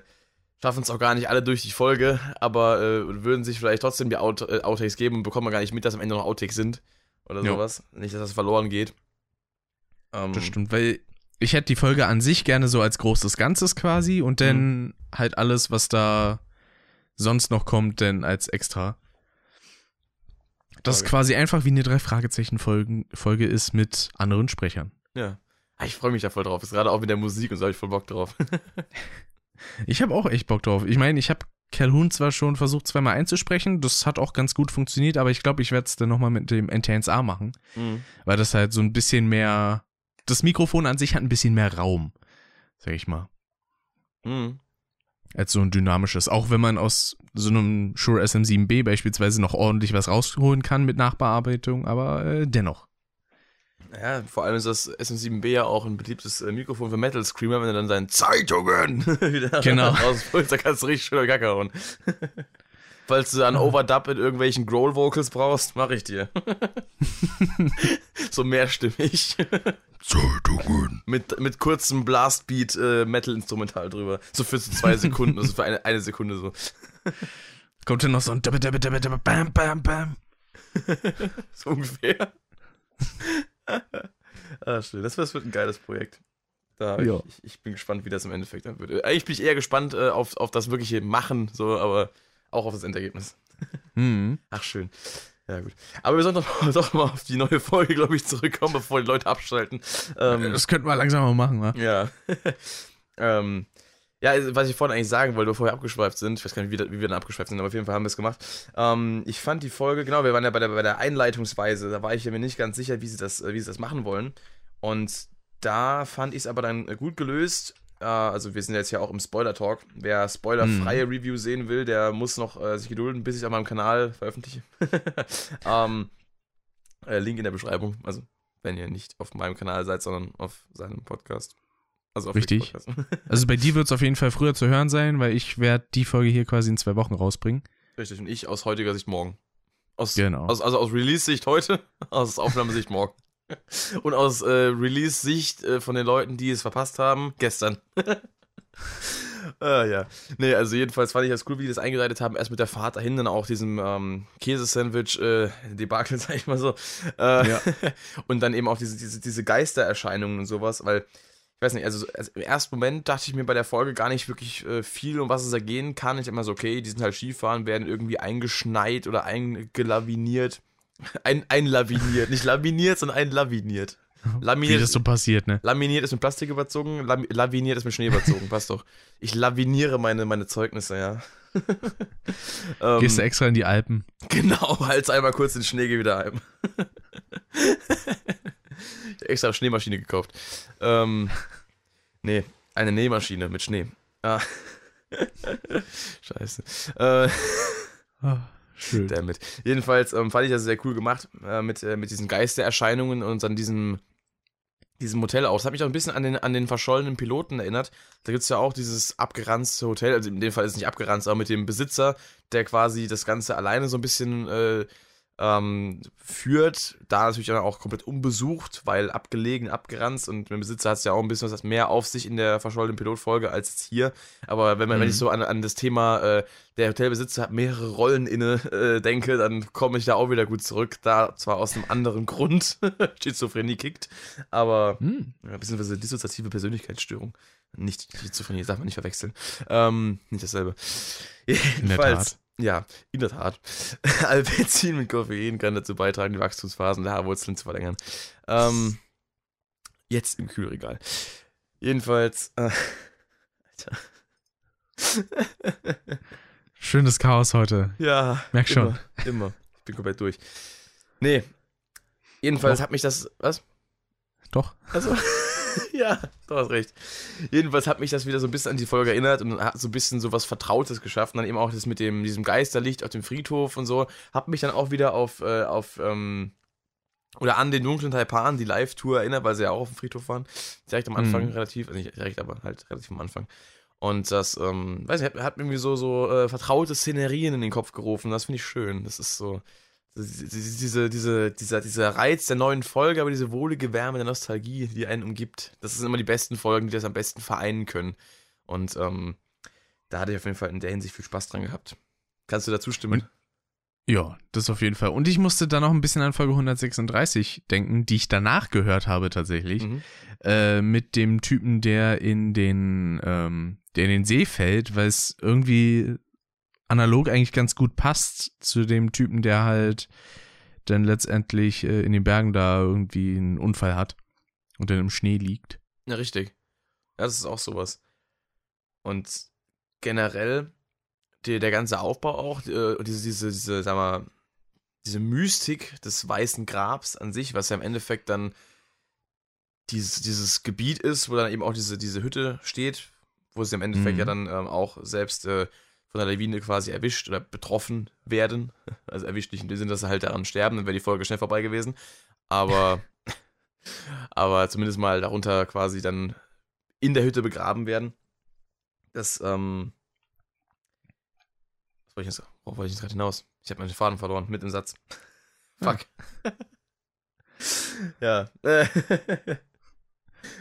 schaffen es auch gar nicht alle durch die Folge, aber äh, würden sich vielleicht trotzdem die Out äh, Outtakes geben und bekommen gar nicht mit, dass am Ende noch Outtakes sind oder jo. sowas. Nicht, dass das verloren geht. Ähm, das stimmt, weil ich hätte die Folge an sich gerne so als großes Ganzes quasi und dann mhm. halt alles, was da sonst noch kommt, denn als extra. Das okay. quasi einfach wie eine drei Fragezeichen Folge ist mit anderen Sprechern. Ja. Ah, ich freue mich da voll drauf. Ist gerade auch mit der Musik und so habe ich voll Bock drauf. ich habe auch echt Bock drauf. Ich meine, ich habe Calhoun zwar schon versucht zweimal einzusprechen, das hat auch ganz gut funktioniert, aber ich glaube, ich werde es dann nochmal mit dem NTNSA machen, mhm. weil das halt so ein bisschen mehr das Mikrofon an sich hat ein bisschen mehr Raum, sag ich mal. Mhm. Als so ein dynamisches. Auch wenn man aus so einem Shure SM7B beispielsweise noch ordentlich was rausholen kann mit Nachbearbeitung, aber äh, dennoch. Ja, vor allem ist das SM7B ja auch ein beliebtes äh, Mikrofon für Metal Screamer, wenn er dann seinen Zeitungen wieder genau. rauspulst, da kannst du richtig schön Kacke hauen. Falls du einen Overdub in irgendwelchen Growl-Vocals brauchst, mach ich dir. so mehrstimmig. Zeitungen. Mit, mit kurzem Blastbeat äh, Metal-Instrumental drüber. So für so zwei Sekunden, also für eine, eine Sekunde so. Kommt dann noch so ein Bam, Bam, Bam. so ungefähr. Ah, schön. Das wird ein geiles Projekt. Da, ja. ich, ich, bin gespannt, wie das im Endeffekt dann wird. Eigentlich bin ich eher gespannt äh, auf, auf das wirkliche Machen, so, aber Auch auf das Endergebnis. Mhm. Ach, schön. Ja, gut. Aber wir sollten doch, doch mal auf die neue Folge, glaube ich, zurückkommen, bevor die Leute abschalten. Ähm, Das könnten wir langsam mal machen, wa? ja. ähm, ja, also, was ich vorhin eigentlich sagen wollte, bevor wir abgeschweift sind, ich weiß gar nicht, wie, wir- wie wir dann abgeschweift sind, aber auf jeden Fall haben wir es gemacht. Ähm, ich fand die Folge, genau, wir waren ja bei der, bei der Einleitungsweise, da war ich mir nicht ganz sicher, wie sie das, wie sie das machen wollen. Und da fand ich es aber dann gut gelöst. Äh, also wir sind jetzt ja auch im Spoiler-Talk. Wer spoilerfreie Review sehen will, der muss noch äh, sich gedulden, bis ich auf meinem Kanal veröffentliche. ähm, äh, Link in der Beschreibung. Also, wenn ihr nicht auf meinem Kanal seid, sondern auf seinem Podcast. Also auf Richtig. Also bei dir wird es auf jeden Fall früher zu hören sein, weil ich werde die Folge hier quasi in zwei Wochen rausbringen. Richtig, und ich aus heutiger Sicht morgen. Aus, Genau. aus, also aus Release-Sicht heute, aus Aufnahmesicht morgen. Und aus äh, Release-Sicht äh, von den Leuten, die es verpasst haben, gestern. ah, ja. Nee, also jedenfalls fand ich das cool, wie die das eingeleitet haben. Erst mit der Fahrt dahin, dann auch diesem ähm, Käsesandwich, äh, Debakel, sag ich mal so. Äh, Ja. und dann eben auch diese, diese, diese Geistererscheinungen und sowas, weil ich weiß nicht, also, also im ersten Moment dachte ich mir bei der Folge gar nicht wirklich äh, viel, um was es da gehen kann. Ich dachte immer so, okay, die sind halt Skifahren, werden irgendwie eingeschneit oder eingelaviniert. Ein, einlaviniert, nicht laminiert, sondern einlaviniert. Wie Laminiert, das so passiert, ne? laminiert ist mit Plastik überzogen, lam, laviniert ist mit Schnee überzogen, passt doch. Ich laviniere meine, meine Zeugnisse, ja. ähm, Gehst du extra in die Alpen. Genau, halt's einmal kurz den Schnee, geh wieder heim. Extra Schneemaschine gekauft. Ähm, nee, eine Nähmaschine mit Schnee. Ah. Scheiße. Äh, Ah, schön. damit. Jedenfalls ähm, fand ich das sehr cool gemacht äh, mit, äh, mit diesen Geistererscheinungen und an diesem, diesem Hotel auch. Das hat mich auch ein bisschen an den, an den verschollenen Piloten erinnert. Da gibt es ja auch dieses abgeranzte Hotel, also in dem Fall ist es nicht abgeranzt, aber mit dem Besitzer, der quasi das Ganze alleine so ein bisschen äh, ähm, führt. Da natürlich dann auch komplett unbesucht, weil abgelegen, abgeranzt und mit dem Besitzer hat es ja auch ein bisschen was mehr auf sich in der verschollenen Pilotfolge als jetzt hier. Aber wenn man, wenn Mhm. ich so an, an das Thema äh, der Hotelbesitzer hat mehrere Rollen inne äh, denke, dann komme ich da auch wieder gut zurück. Da zwar aus einem anderen Grund Schizophrenie kickt, aber Hm. ja, beziehungsweise dissoziative Persönlichkeitsstörung. Nicht Schizophrenie, darf man nicht verwechseln. Ähm, nicht dasselbe. Jedenfalls, Tat. Ja, in der Tat. Alpezin mit Koffein kann dazu beitragen, die Wachstumsphasen der Haarwurzeln zu verlängern. Ähm, jetzt im Kühlregal. Jedenfalls, äh, Schönes Chaos heute. ja. Merk schon. Immer, immer. Ich bin komplett durch. Nee. Jedenfalls Doch. hat mich das. Was? Doch. Also, ja, du hast recht. Jedenfalls hat mich das wieder so ein bisschen an die Folge erinnert und hat so ein bisschen so was Vertrautes geschaffen. Dann eben auch das mit dem, diesem Geisterlicht auf dem Friedhof und so. Hat mich dann auch wieder auf, äh, auf, ähm, oder an den dunklen Taipan, die Live-Tour erinnert, weil sie ja auch auf dem Friedhof waren. Direkt am Anfang Mhm. relativ, also nicht direkt, aber halt relativ am Anfang. Und das, ähm, weiß nicht, hat, hat mir so, so äh, vertraute Szenerien in den Kopf gerufen. Das finde ich schön. Das ist so, diese, diese, dieser, dieser Reiz der neuen Folge, aber diese wohlige Wärme der Nostalgie, die einen umgibt. Das sind immer die besten Folgen, die das am besten vereinen können. Und ähm, da hatte ich auf jeden Fall in der Hinsicht viel Spaß dran gehabt. Kannst du dazu stimmen? Ja, das auf jeden Fall. Und ich musste dann noch ein bisschen an Folge 136 denken, die ich danach gehört habe tatsächlich. Mhm. Äh, mit dem Typen, der in den, ähm, der in den See fällt, weil es irgendwie analog eigentlich ganz gut passt zu dem Typen, der halt dann letztendlich äh, in den Bergen da irgendwie einen Unfall hat und dann im Schnee liegt. Ja, richtig. Ja, das ist auch sowas. Und generell die, der ganze Aufbau auch, äh, diese, diese, diese, sag mal, diese Mystik des Weißen Grabs an sich, was ja im Endeffekt dann dieses, dieses Gebiet ist, wo dann eben auch diese, diese Hütte steht, wo sie im Endeffekt Mhm. ja dann ähm, auch selbst äh, von der Lawine quasi erwischt oder betroffen werden. Also erwischt nicht in dem Sinne, dass sie halt daran sterben, dann wäre die Folge schnell vorbei gewesen. Aber, aber zumindest mal darunter quasi dann in der Hütte begraben werden. Das, ähm. Was wollte ich jetzt, wollte ich jetzt gerade hinaus? Ich habe meinen Faden verloren, mit im Satz. Fuck. ja.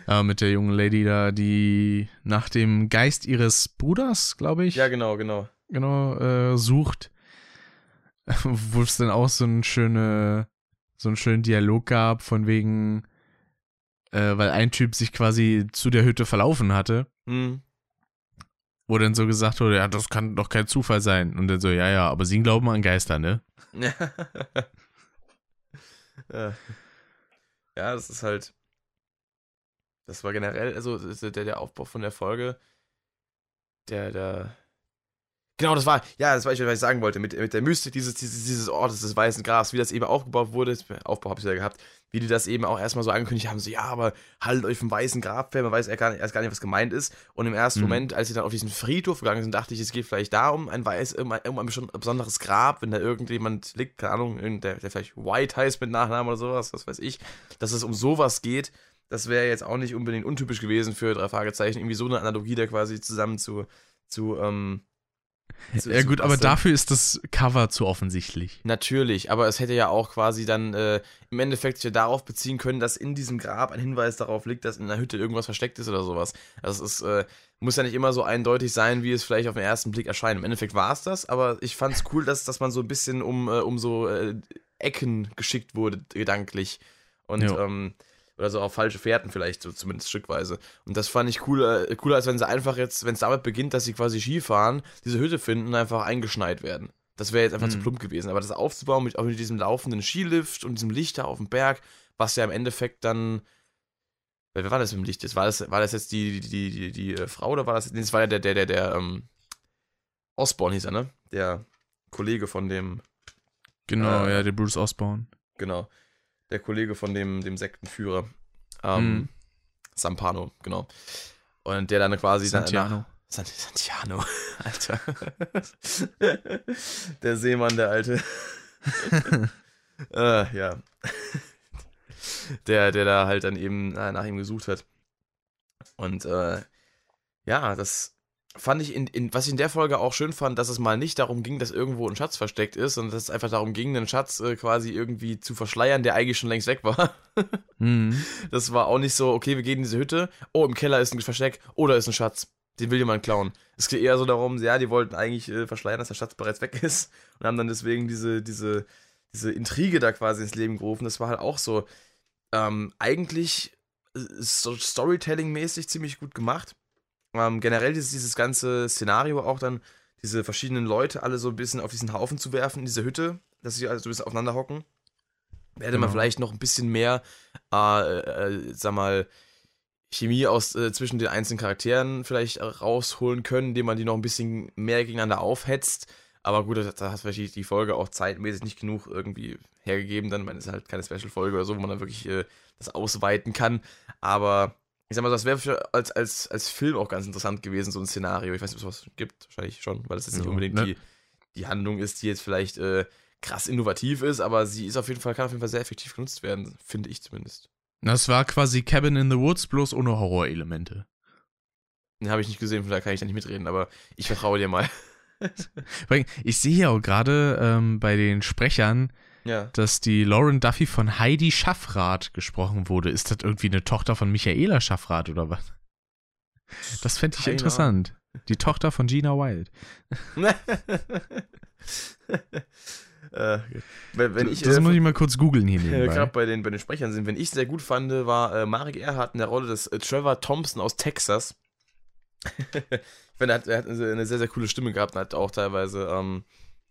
Äh, mit der jungen Lady da, die nach dem Geist ihres Bruders, glaube ich, ja, genau, genau. genau, äh, sucht. Wo es dann auch so einen schöne, so einen schönen Dialog gab, von wegen, äh, weil ein Typ sich quasi zu der Hütte verlaufen hatte. Hm. wo dann so gesagt wurde, ja, das kann doch kein Zufall sein. Und dann so, ja, ja, aber sie glauben an Geister, ne? ja. ja, das ist halt. Das war generell, also der, der Aufbau von der Folge, der, der, Genau, das war, ja, das war ich, was ich sagen wollte, mit, mit der Mystik dieses, dieses, dieses Ortes des weißen Grabs, wie das eben aufgebaut wurde, Aufbau habe ich ja gehabt, wie die das eben auch erstmal so angekündigt haben, so, ja, aber haltet euch vom weißen Grab fern, man weiß erst gar, nicht, erst gar nicht, was gemeint ist. Und im ersten mhm. Moment, als sie dann auf diesen Friedhof gegangen sind, dachte ich, es geht vielleicht da um ein weiß, um ein, um ein besonderes Grab, wenn da irgendjemand liegt, keine Ahnung, der, der vielleicht White heißt mit Nachnamen oder sowas, was weiß ich, dass es um sowas geht. Das wäre jetzt auch nicht unbedingt untypisch gewesen für drei Fragezeichen, irgendwie so eine Analogie da quasi zusammen zu, zu, ähm, zu, ja gut, aber dafür ist das Cover zu offensichtlich. Natürlich, aber es hätte ja auch quasi dann äh, im Endeffekt sich ja darauf beziehen können, dass in diesem Grab ein Hinweis darauf liegt, dass in der Hütte irgendwas versteckt ist oder sowas. Also es ist, äh, muss ja nicht immer so eindeutig sein, wie es vielleicht auf den ersten Blick erscheint. Im Endeffekt war es das, aber ich fand es cool, dass, dass man so ein bisschen um, äh, um so äh, Ecken geschickt wurde, gedanklich. Und ähm, oder so auf falsche Fährten vielleicht, so zumindest stückweise. Und das fand ich cooler, cooler als wenn sie einfach jetzt, wenn es damit beginnt, dass sie quasi Skifahren, diese Hütte finden und einfach eingeschneit werden. Das wäre jetzt einfach mhm. zu plump gewesen. Aber das aufzubauen mit, auch mit diesem laufenden Skilift und diesem Licht da auf dem Berg, was ja im Endeffekt dann. Wer war das mit dem Licht? War das, war das jetzt die, die, die, die, die äh, Frau oder war das. Nee, das war ja der, der, der, der, ähm, Osborne hieß er, ne? Der Kollege von dem. Genau, äh, ja, der Bruce Osborne. Genau der Kollege von dem, dem Sektenführer. Ähm, mhm. Sampano, genau. Und der dann quasi Santiano. Dann nach, Santiano, Alter. der Seemann, der alte. äh, ja. Der, der da halt dann eben nach ihm gesucht hat. Und äh, ja, das fand ich, in, in, was ich in der Folge auch schön fand, dass es mal nicht darum ging, dass irgendwo ein Schatz versteckt ist, sondern dass es einfach darum ging, den Schatz äh, quasi irgendwie zu verschleiern, der eigentlich schon längst weg war. mhm. Das war auch nicht so, okay, wir gehen in diese Hütte, oh, im Keller ist ein Versteck, oh, da ist ein Schatz. Den will jemand klauen. Es geht eher so darum, ja, die wollten eigentlich äh, verschleiern, dass der Schatz bereits weg ist und haben dann deswegen diese, diese, diese Intrige da quasi ins Leben gerufen. Das war halt auch so, ähm, eigentlich äh, Storytelling-mäßig ziemlich gut gemacht ähm, generell dieses, dieses ganze Szenario auch dann, diese verschiedenen Leute alle so ein bisschen auf diesen Haufen zu werfen, in diese Hütte, dass sie also so ein bisschen aufeinander hocken. Hätte genau. man vielleicht noch ein bisschen mehr, äh, äh, sag mal, Chemie aus äh, zwischen den einzelnen Charakteren vielleicht rausholen können, indem man die noch ein bisschen mehr gegeneinander aufhetzt. Aber gut, da hat vielleicht die Folge auch zeitmäßig nicht genug irgendwie hergegeben. Dann, man ist halt keine Special-Folge oder so, wo man dann wirklich äh, das ausweiten kann. Aber ich sag mal, das wäre als, als, als Film auch ganz interessant gewesen, so ein Szenario. Ich weiß nicht, ob es was gibt, wahrscheinlich schon, weil es jetzt nicht ja, unbedingt ne? die, die Handlung ist, die jetzt vielleicht äh, krass innovativ ist, aber sie ist auf jeden Fall, kann auf jeden Fall sehr effektiv genutzt werden, finde ich zumindest. Das war quasi Cabin in the Woods, bloß ohne Horrorelemente. Den habe ich nicht gesehen, von daher kann ich da nicht mitreden, aber ich vertraue dir mal. ich sehe ja auch gerade ähm, bei den Sprechern, ja. dass die Lauren Duffy von Heidi Schaffrath gesprochen wurde. Ist das irgendwie eine Tochter von Michaela Schaffrath oder was? Das fände ich Keine interessant. Die Tochter von Gina Wild. äh, wenn, wenn ich, das äh, muss ich mal kurz googeln hier nebenbei. Gerade bei den, bei den Sprechern sind. Wenn ich sehr gut fand, war äh, Marek Erhardt in der Rolle des äh, Trevor Thompson aus Texas. ich finde, er hat, er hat eine sehr, sehr coole Stimme gehabt und hat auch teilweise ähm,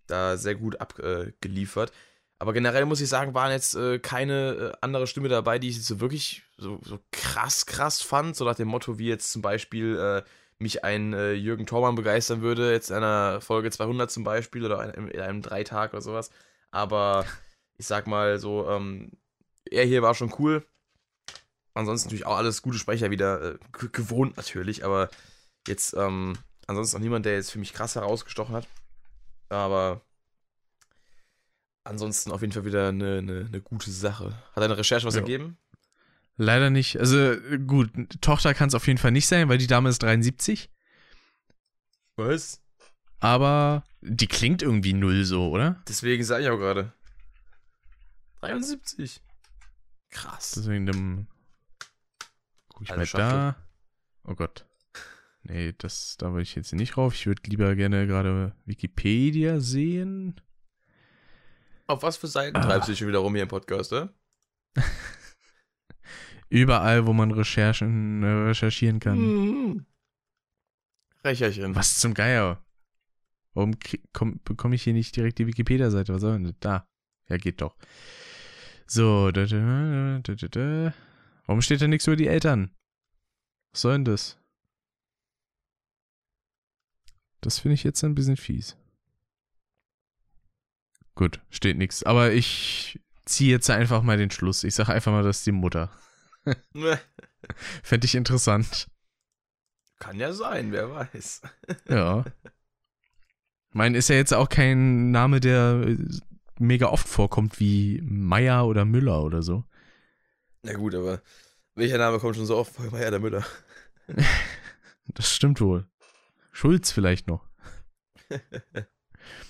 da sehr gut abgeliefert. Aber generell muss ich sagen, waren jetzt äh, keine äh, andere Stimme dabei, die ich so wirklich so, so, krass, krass fand. So nach dem Motto, wie jetzt zum Beispiel äh, mich ein äh, Jürgen Thormann begeistern würde, jetzt in einer Folge 200 zum Beispiel oder in, in einem Dreitag oder sowas. Aber ich sag mal so, ähm, er hier war schon cool. Ansonsten natürlich auch alles gute Sprecher wieder, äh, gewohnt natürlich, aber jetzt ähm, ansonsten auch niemand, der jetzt für mich krass herausgestochen hat. Aber ansonsten auf jeden Fall wieder eine, eine, eine gute Sache. Hat deine Recherche was ja. ergeben? Leider nicht. Also gut, Tochter kann es auf jeden Fall nicht sein, weil die Dame ist 73. Was? Aber die klingt irgendwie null so, oder? Deswegen sage ich auch gerade. 73. Krass. Deswegen dem. Guck ich mal da. Oh Gott. Nee, das, da will ich jetzt nicht drauf. Ich würde lieber gerne gerade Wikipedia sehen. Auf was für Seiten ah. treibst du dich schon wieder rum hier im Podcast, ne? Überall, wo man Recherchen äh, recherchieren kann. Mhm. Sprecherchen. Was zum Geier? Warum bekomme ich hier nicht direkt die Wikipedia-Seite? Was soll denn das? Da. Ja, geht doch. So. Da, da, da, Warum steht da nichts über die Eltern? Was soll denn das? Das finde ich jetzt ein bisschen fies. Gut, steht nichts. Aber ich ziehe jetzt einfach mal den Schluss. Ich sage einfach mal, das ist die Mutter. Fände ich interessant. Kann ja sein, wer weiß. ja. Ich meine, ist ja jetzt auch kein Name, der mega oft vorkommt wie Meier oder Müller oder so. Na gut, aber welcher Name kommt schon so oft vor? Meier oder Müller? das stimmt wohl. Schulz vielleicht noch.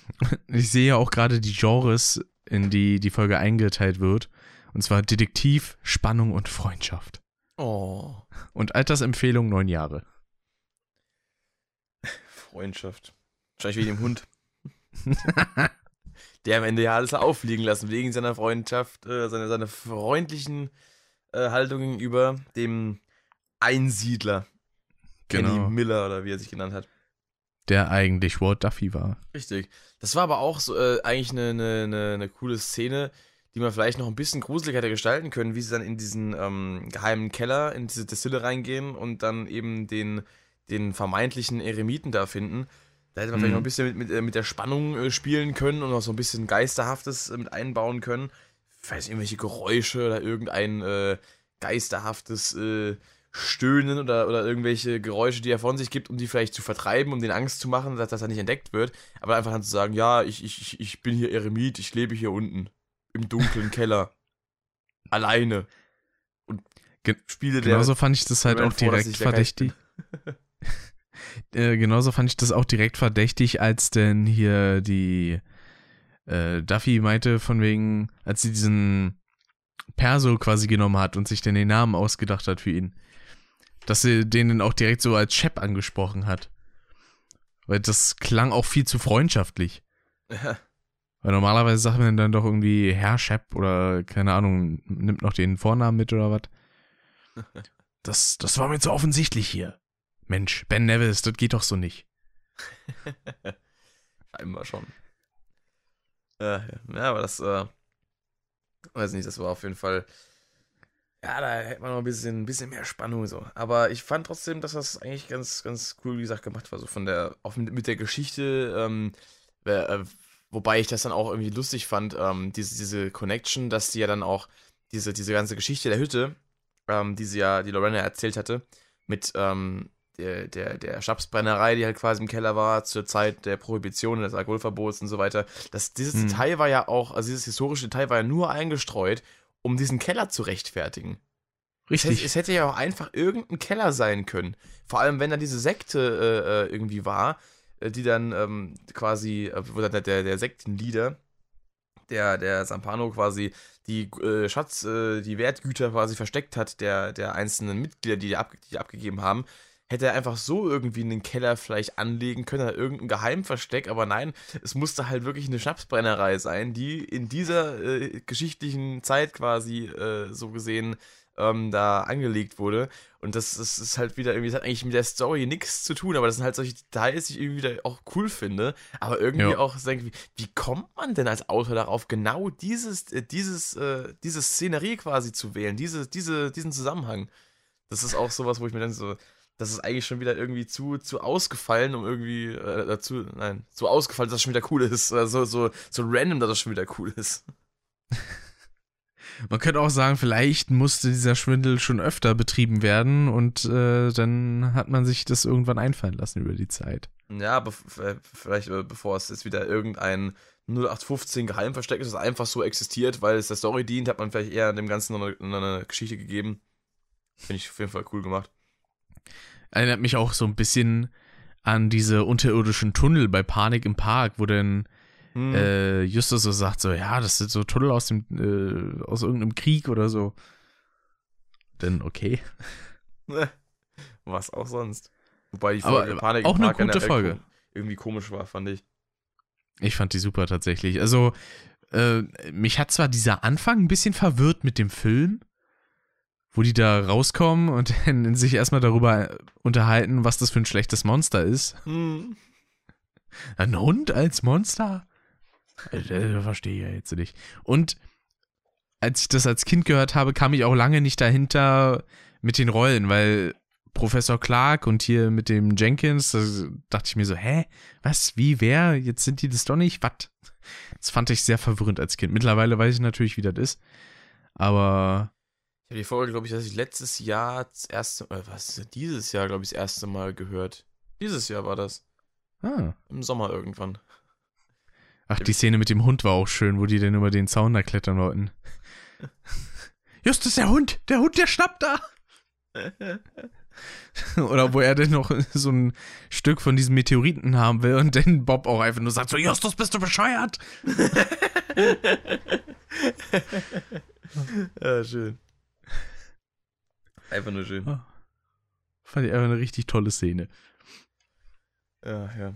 ich sehe ja auch gerade die Genres, in die die Folge eingeteilt wird. Und zwar Detektiv, Spannung und Freundschaft. Oh. Und Altersempfehlung neun Jahre. Freundschaft. Wahrscheinlich wie dem Hund. Der am Ende ja alles auffliegen lassen, wegen seiner Freundschaft, äh, seiner, seiner freundlichen äh, Haltung gegenüber dem Einsiedler. Genau. Kenny Miller oder wie er sich genannt hat. Der eigentlich Walt Duffy war. Richtig. Das war aber auch so äh, eigentlich eine, eine, eine, coole Szene, die man vielleicht noch ein bisschen gruselig hätte gestalten können, wie sie dann in diesen ähm, geheimen Keller, in diese Destille reingehen und dann eben den, den vermeintlichen Eremiten da finden. Da hätte man mhm. vielleicht noch ein bisschen mit, mit, äh, mit der Spannung äh, spielen können und noch so ein bisschen Geisterhaftes äh, mit einbauen können. Ich weiß irgendwelche Geräusche oder irgendein äh, geisterhaftes äh, Stöhnen oder, oder irgendwelche Geräusche, die er von sich gibt, um die vielleicht zu vertreiben, um den Angst zu machen, dass, dass er nicht entdeckt wird. Aber einfach dann zu sagen, ja, ich, ich, ich bin hier Eremit, ich lebe hier unten. Im dunklen Keller. Alleine. Und Ge spiele der. Genauso fand ich das halt auch direkt verdächtig. äh, genauso fand ich das auch direkt verdächtig, als denn hier die äh, Duffy meinte, von wegen, als sie diesen Perso quasi genommen hat und sich dann den Namen ausgedacht hat für ihn dass sie den auch direkt so als Chef angesprochen hat. Weil das klang auch viel zu freundschaftlich. Ja. Weil normalerweise sagt man dann doch irgendwie Herr Shep oder keine Ahnung, nimmt noch den Vornamen mit oder was. Das, das war mir zu offensichtlich hier. Mensch, Ben Nevis, das geht doch so nicht. Scheinbar schon. Ja, ja, aber das, äh, weiß nicht, das war auf jeden Fall ja, da hätte man noch ein bisschen, ein bisschen mehr Spannung so. Aber ich fand trotzdem, dass das eigentlich ganz, ganz cool, wie gesagt, gemacht war. So von der, auch mit, mit der Geschichte, ähm, äh, wobei ich das dann auch irgendwie lustig fand, ähm, diese, diese Connection, dass die ja dann auch diese, diese ganze Geschichte der Hütte, ähm, die sie ja, die Lorena erzählt hatte, mit ähm, der, der, der Schnapsbrennerei, die halt quasi im Keller war, zur Zeit der Prohibition, des Alkoholverbots und so weiter. Das, dieses hm. Detail war ja auch, also dieses historische Detail war ja nur eingestreut, um diesen Keller zu rechtfertigen. Richtig. Es hätte, es hätte ja auch einfach irgendein Keller sein können. Vor allem, wenn da diese Sekte äh, äh irgendwie war, äh, die dann ähm, quasi, äh, wo der, der, der Sektenleader, der, der Sampano quasi die äh, Schatz, äh, die Wertgüter quasi versteckt hat, der, der einzelnen Mitglieder, die die, ab, die abgegeben haben, hätte er einfach so irgendwie einen Keller vielleicht anlegen können, irgendein Geheimversteck, aber nein, es musste halt wirklich eine Schnapsbrennerei sein, die in dieser äh, geschichtlichen Zeit quasi äh, so gesehen ähm, da angelegt wurde. Und das, das ist halt wieder irgendwie, das hat eigentlich mit der Story nichts zu tun, aber das sind halt solche Details, die ich irgendwie wieder auch cool finde. Aber irgendwie jo. auch denke, wie, wie kommt man denn als Autor darauf, genau dieses, äh, dieses, äh, diese Szenerie quasi zu wählen, diese, diese, diesen Zusammenhang? Das ist auch sowas, wo ich mir dann so, das ist eigentlich schon wieder irgendwie zu, zu ausgefallen, um irgendwie äh, dazu, nein, so ausgefallen, dass das schon wieder cool ist. Äh, so, so, so random, dass das schon wieder cool ist. Man könnte auch sagen, vielleicht musste dieser Schwindel schon öfter betrieben werden und äh, dann hat man sich das irgendwann einfallen lassen über die Zeit. Ja, aber vielleicht äh, bevor es jetzt wieder irgendein 0815 Geheimversteck ist, das einfach so existiert, weil es der Story dient, hat man vielleicht eher dem Ganzen noch eine, eine Geschichte gegeben. Finde ich auf jeden Fall cool gemacht erinnert mich auch so ein bisschen an diese unterirdischen Tunnel bei Panik im Park, wo dann hm. äh, Justus so sagt, so, ja, das sind so Tunnel aus dem, äh, aus irgendeinem Krieg oder so. Denn okay. Was auch sonst. Wobei die Folge Aber Panik auch im Park eine gute Folge. irgendwie komisch war, fand ich. Ich fand die super tatsächlich. Also, äh, mich hat zwar dieser Anfang ein bisschen verwirrt mit dem Film, wo die da rauskommen und sich erstmal darüber unterhalten, was das für ein schlechtes Monster ist. Hm. Ein Hund als Monster? Das verstehe ich ja jetzt nicht. Und als ich das als Kind gehört habe, kam ich auch lange nicht dahinter mit den Rollen, weil Professor Clark und hier mit dem Jenkins, da dachte ich mir so, hä? Was? Wie? Wer? Jetzt sind die das doch nicht? Was? Das fand ich sehr verwirrend als Kind. Mittlerweile weiß ich natürlich, wie das ist. Aber. Ich habe die Folge, glaube ich, dass ich letztes Jahr das erste, äh, was, dieses Jahr, glaube ich, das erste Mal gehört. Dieses Jahr war das. Ah. Im Sommer irgendwann. Ach, die Szene mit dem Hund war auch schön, wo die dann über den Zaun da klettern wollten. Justus, der Hund! Der Hund, der schnappt da! Oder wo er denn noch so ein Stück von diesem Meteoriten haben will und dann Bob auch einfach nur sagt so, Justus, bist du bescheuert? ja, schön. Einfach nur schön. Oh. Fand ich einfach eine richtig tolle Szene. Ja, ja.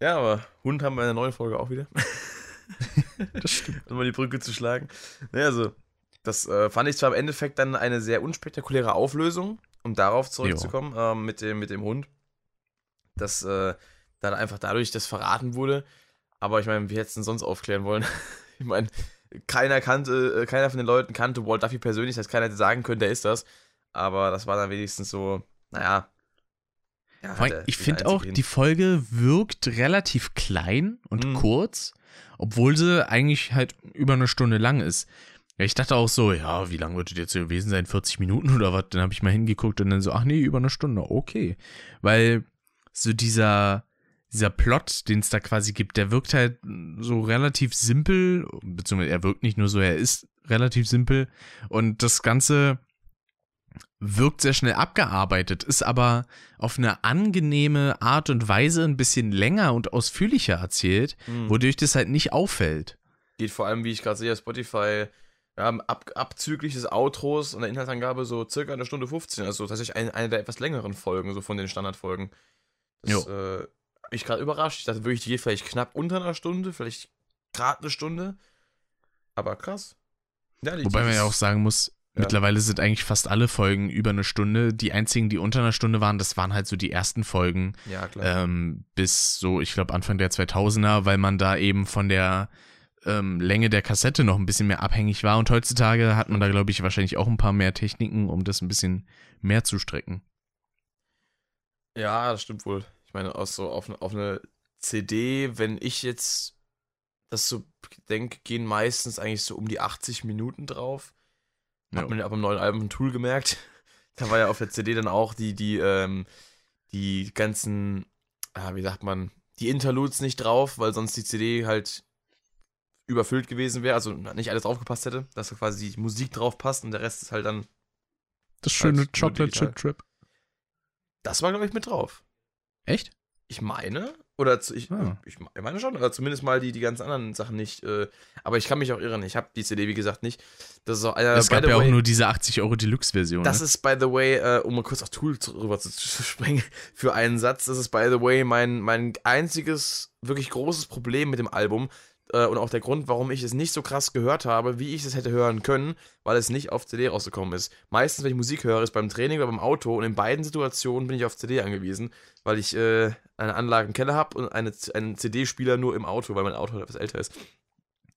Ja, aber Hund haben wir in der neuen Folge auch wieder. das stimmt. Um mal die Brücke zu schlagen. Naja, also, das äh, fand ich zwar im Endeffekt dann eine sehr unspektakuläre Auflösung, um darauf zurückzukommen, äh, mit, dem, mit dem Hund. Dass äh, dann einfach dadurch das verraten wurde. Aber ich meine, wie hättest du denn sonst aufklären wollen? ich meine, keiner kannte, äh, keiner von den Leuten kannte Walt Duffy persönlich, das heißt, keiner hätte sagen können, der ist das. Aber das war dann wenigstens so, naja. Ja, der, ich finde auch, die Folge wirkt relativ klein und mhm. kurz, obwohl sie eigentlich halt über eine Stunde lang ist. Ja, ich dachte auch so, ja, wie lange wird das jetzt gewesen sein? 40 Minuten oder was? Dann habe ich mal hingeguckt und dann so, ach nee, über eine Stunde, okay. Weil so dieser, dieser Plot, den es da quasi gibt, der wirkt halt so relativ simpel, beziehungsweise er wirkt nicht nur so, er ist relativ simpel und das Ganze wirkt sehr schnell abgearbeitet, ist aber auf eine angenehme Art und Weise ein bisschen länger und ausführlicher erzählt, mhm. wodurch das halt nicht auffällt. Geht vor allem, wie ich gerade sehe, Spotify ja, ab, abzüglich des Outros und der Inhaltsangabe so circa eine Stunde 15. Also tatsächlich eine, eine der etwas längeren Folgen, so von den Standardfolgen. Das äh, hat mich gerade überrascht. Ich dachte wirklich, die geht vielleicht knapp unter einer Stunde, vielleicht gerade eine Stunde. Aber krass. Ja, Wobei man ja auch sagen muss, ja. mittlerweile sind eigentlich fast alle Folgen über eine Stunde. Die einzigen, die unter einer Stunde waren, das waren halt so die ersten Folgen. Ja, klar. Ähm, bis so, ich glaube, Anfang der 2000er, weil man da eben von der ähm, Länge der Kassette noch ein bisschen mehr abhängig war. Und heutzutage hat man da, glaube ich, wahrscheinlich auch ein paar mehr Techniken, um das ein bisschen mehr zu strecken. Ja, das stimmt wohl. Ich meine, auch so auf, auf eine CD, wenn ich jetzt das so denke, gehen meistens eigentlich so um die 80 Minuten drauf. Ja. Hat man ja beim neuen Album ein Tool gemerkt. Da war ja auf der CD dann auch die, die, ähm, die ganzen, ah, wie sagt man, die Interludes nicht drauf, weil sonst die CD halt überfüllt gewesen wäre, also nicht alles draufgepasst hätte, dass da quasi die Musik drauf passt und der Rest ist halt dann. Das schöne halt Chocolate Chip Trip. Das war, glaube ich, mit drauf. Echt? Ich meine, oder zu, ich, ah. ich, meine schon, oder zumindest mal die, die ganz anderen Sachen nicht. Äh, aber ich kann mich auch irren. Ich habe die CD, wie gesagt, nicht. Das ist auch, äh, es gab ja way, auch nur diese 80 Euro Deluxe-Version. Das ne? ist, by the way, äh, um mal kurz auf Tool rüber zu, zu springen, für einen Satz, das ist, by the way, mein, mein einziges wirklich großes Problem mit dem Album äh, und auch der Grund, warum ich es nicht so krass gehört habe, wie ich es hätte hören können, weil es nicht auf CD rausgekommen ist. Meistens, wenn ich Musik höre, ist beim Training oder beim Auto und in beiden Situationen bin ich auf CD angewiesen, weil ich äh, eine Anlage im Keller habe und eine, einen CD-Spieler nur im Auto, weil mein Auto etwas älter ist.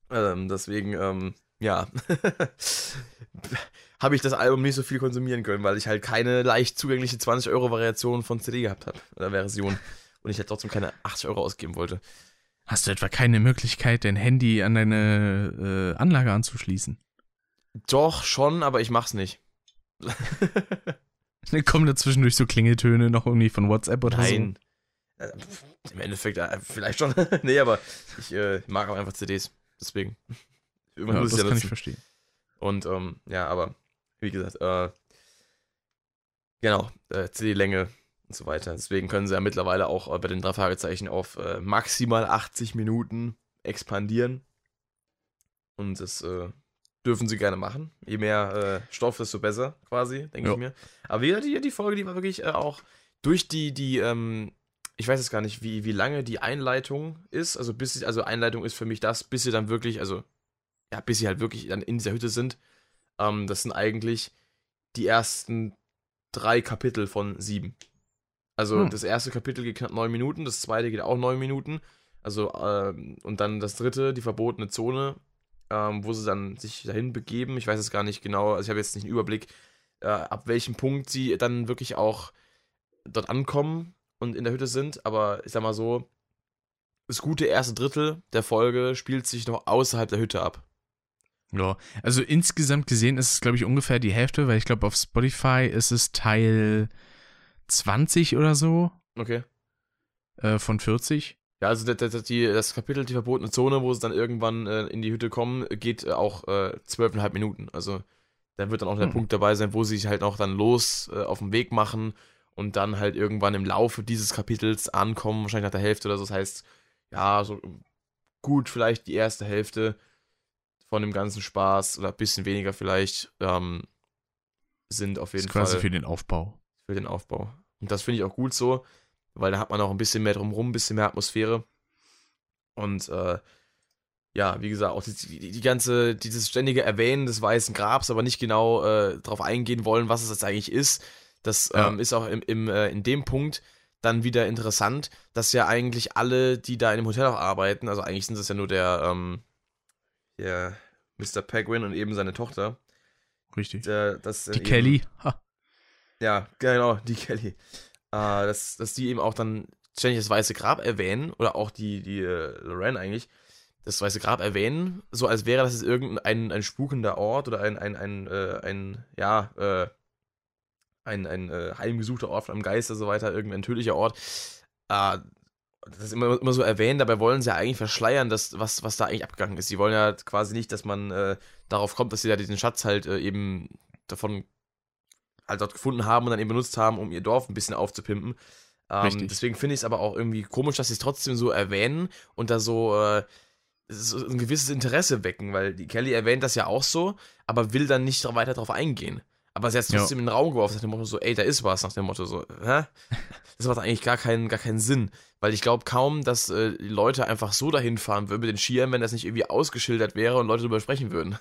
Ähm, deswegen, ähm, ja, habe ich das Album nicht so viel konsumieren können, weil ich halt keine leicht zugängliche 20-Euro-Variation von CD gehabt habe, oder Version. Und ich halt trotzdem keine 80 Euro ausgeben wollte. Hast du etwa keine Möglichkeit, dein Handy an deine äh, Anlage anzuschließen? Doch, schon, aber ich mach's nicht. Dann kommen da zwischendurch so Klingeltöne noch irgendwie von WhatsApp oder Nein. so. Nein. Äh, Im Endeffekt äh, vielleicht schon. nee, aber ich äh, mag auch einfach CDs. Deswegen. Irgendwann ja, muss das ja kann ich verstehen. Und ähm, ja, aber wie gesagt, äh, genau, äh, CD-Länge und so weiter. Deswegen können sie ja mittlerweile auch äh, bei den drei Fragezeichen auf äh, maximal 80 Minuten expandieren. Und das äh, dürfen sie gerne machen. Je mehr äh, Stoff, desto besser, quasi, denke ich mir. Aber wieder die, die Folge, die war wirklich äh, auch durch die, die, ähm, ich weiß jetzt gar nicht, wie, wie lange die Einleitung ist. Also bis also Einleitung ist für mich das, bis sie dann wirklich, also ja, bis sie halt wirklich dann in dieser Hütte sind. Ähm, das sind eigentlich die ersten drei Kapitel von sieben. Also Hm. das erste Kapitel geht knapp neun Minuten, das zweite geht auch neun Minuten. Also, ähm, und dann das dritte, die verbotene Zone, ähm, wo sie dann sich dahin begeben. Ich weiß es gar nicht genau, also ich habe jetzt nicht einen Überblick, äh, ab welchem Punkt sie dann wirklich auch dort ankommen und in der Hütte sind. Aber ich sag mal so, das gute erste Drittel der Folge spielt sich noch außerhalb der Hütte ab. Ja, also insgesamt gesehen ist es, glaube ich, ungefähr die Hälfte, weil ich glaube, auf Spotify ist es Teil 20 oder so Okay. äh, von 40. Ja, also das, das, die, das Kapitel Die verbotene Zone, wo sie dann irgendwann äh, in die Hütte kommen, geht äh, auch äh, zwölfeinhalb Minuten. Also da wird dann auch der Hm. Punkt dabei sein, wo sie sich halt auch dann los äh, auf den Weg machen und dann halt irgendwann im Laufe dieses Kapitels ankommen, wahrscheinlich nach der Hälfte oder so. Das heißt, ja, so gut vielleicht die erste Hälfte von dem ganzen Spaß oder ein bisschen weniger vielleicht ähm, sind auf Das jeden ist quasi Fall für den Aufbau. Für den Aufbau. Und das finde ich auch gut so, weil da hat man auch ein bisschen mehr drumherum, ein bisschen mehr Atmosphäre. Und äh, ja, wie gesagt, auch die, die, die ganze, dieses ständige Erwähnen des Weißen Grabs, aber nicht genau äh, darauf eingehen wollen, was es jetzt eigentlich ist. Das Ja. ähm, ist auch im, im, äh, in dem Punkt dann wieder interessant, dass ja eigentlich alle, die da in dem Hotel auch arbeiten, also eigentlich sind es ja nur der, ähm, der Mr. Penguin und eben seine Tochter. Richtig. Der, das Die Kelly. Ha. Ja, genau, die Kelly. Äh, dass, dass die eben auch dann ständig das Weiße Grab erwähnen, oder auch die, die äh, Lorraine eigentlich, das Weiße Grab erwähnen, so als wäre das jetzt irgendein ein spukender Ort oder ein, ein, ein, äh, ein ja, äh, ein, ein äh, heimgesuchter Ort von einem Geist oder so weiter, irgendein tödlicher Ort. Äh, das ist immer, immer so erwähnt, dabei wollen sie ja eigentlich verschleiern, dass, was, was da eigentlich abgegangen ist. Sie wollen ja quasi nicht, dass man äh, darauf kommt, dass sie da diesen Schatz halt äh, eben davon halt dort gefunden haben und dann eben benutzt haben, um ihr Dorf ein bisschen aufzupimpen. Ähm, deswegen finde ich es aber auch irgendwie komisch, dass sie es trotzdem so erwähnen und da so, äh, so ein gewisses Interesse wecken, weil die Kelly erwähnt das ja auch so, aber will dann nicht weiter darauf eingehen. Aber sie hat es Ja. trotzdem in den Raum geworfen, nach dem Motto so, ey, da ist was, nach dem Motto so, hä? Das macht eigentlich gar keinen, gar keinen Sinn. Weil ich glaube kaum, dass äh, die Leute einfach so dahin fahren würden mit den Skiern, wenn das nicht irgendwie ausgeschildert wäre und Leute darüber sprechen würden.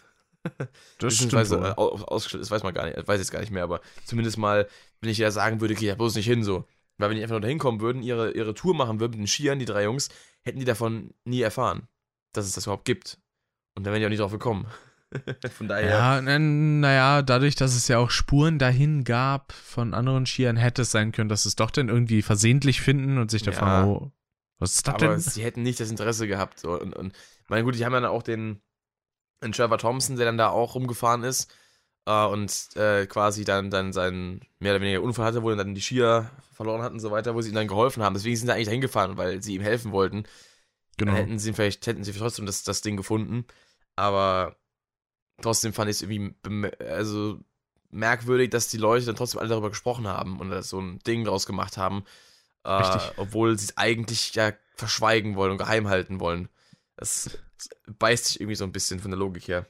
Das stimmt Beziehungsweise, wohl. äh, au- ausgeschildert, das weiß man gar nicht, weiß ich jetzt gar nicht mehr, aber zumindest mal, wenn ich ja sagen würde, geh da bloß nicht hin so. Weil wenn die einfach nur dahin kommen würden, ihre, ihre Tour machen würden mit den Skiern, die drei Jungs, hätten die davon nie erfahren, dass es das überhaupt gibt. Und dann wären die auch nicht drauf gekommen. Von daher. Ja, naja, dadurch, dass es ja auch Spuren dahin gab von anderen Skiern, hätte es sein können, dass es doch dann irgendwie versehentlich finden und sich da Ja. oh, was ist das aber denn? sie hätten nicht das Interesse gehabt. So. Und, und meine gut, die haben dann auch den, den Trevor Thompson, der dann da auch rumgefahren ist äh, und äh, quasi dann, dann seinen mehr oder weniger Unfall hatte, wo dann die Skier verloren hatten und so weiter, wo sie ihm dann geholfen haben. Deswegen sind sie eigentlich dahin gefahren, weil sie ihm helfen wollten. Genau. Dann hätten sie vielleicht, hätten sie trotzdem das, das Ding gefunden. Aber trotzdem fand ich es irgendwie also merkwürdig, dass die Leute dann trotzdem alle darüber gesprochen haben und da so ein Ding draus gemacht haben. Äh, obwohl sie es eigentlich ja verschweigen wollen und geheim halten wollen. Das beißt sich irgendwie so ein bisschen von der Logik her.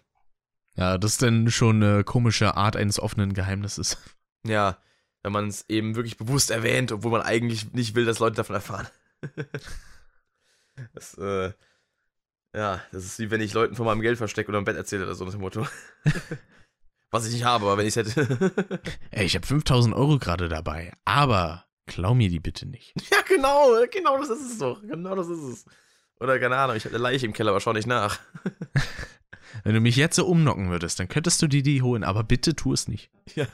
Ja, das ist dann schon eine komische Art eines offenen Geheimnisses. Ja, wenn man es eben wirklich bewusst erwähnt, obwohl man eigentlich nicht will, dass Leute davon erfahren. das, äh, ja, das ist wie wenn ich Leuten von meinem Geld verstecke oder im Bett erzähle oder so dem Motto. Was ich nicht habe, aber wenn ich es hätte. Ey, ich habe 5000 Euro gerade dabei, aber klau mir die bitte nicht. ja, genau, genau das ist es doch. Genau das ist es. Oder keine Ahnung, ich habe eine Leiche im Keller, aber schau nicht nach. Wenn du mich jetzt so umnocken würdest, dann könntest du dir die holen, aber bitte tu es nicht. ja.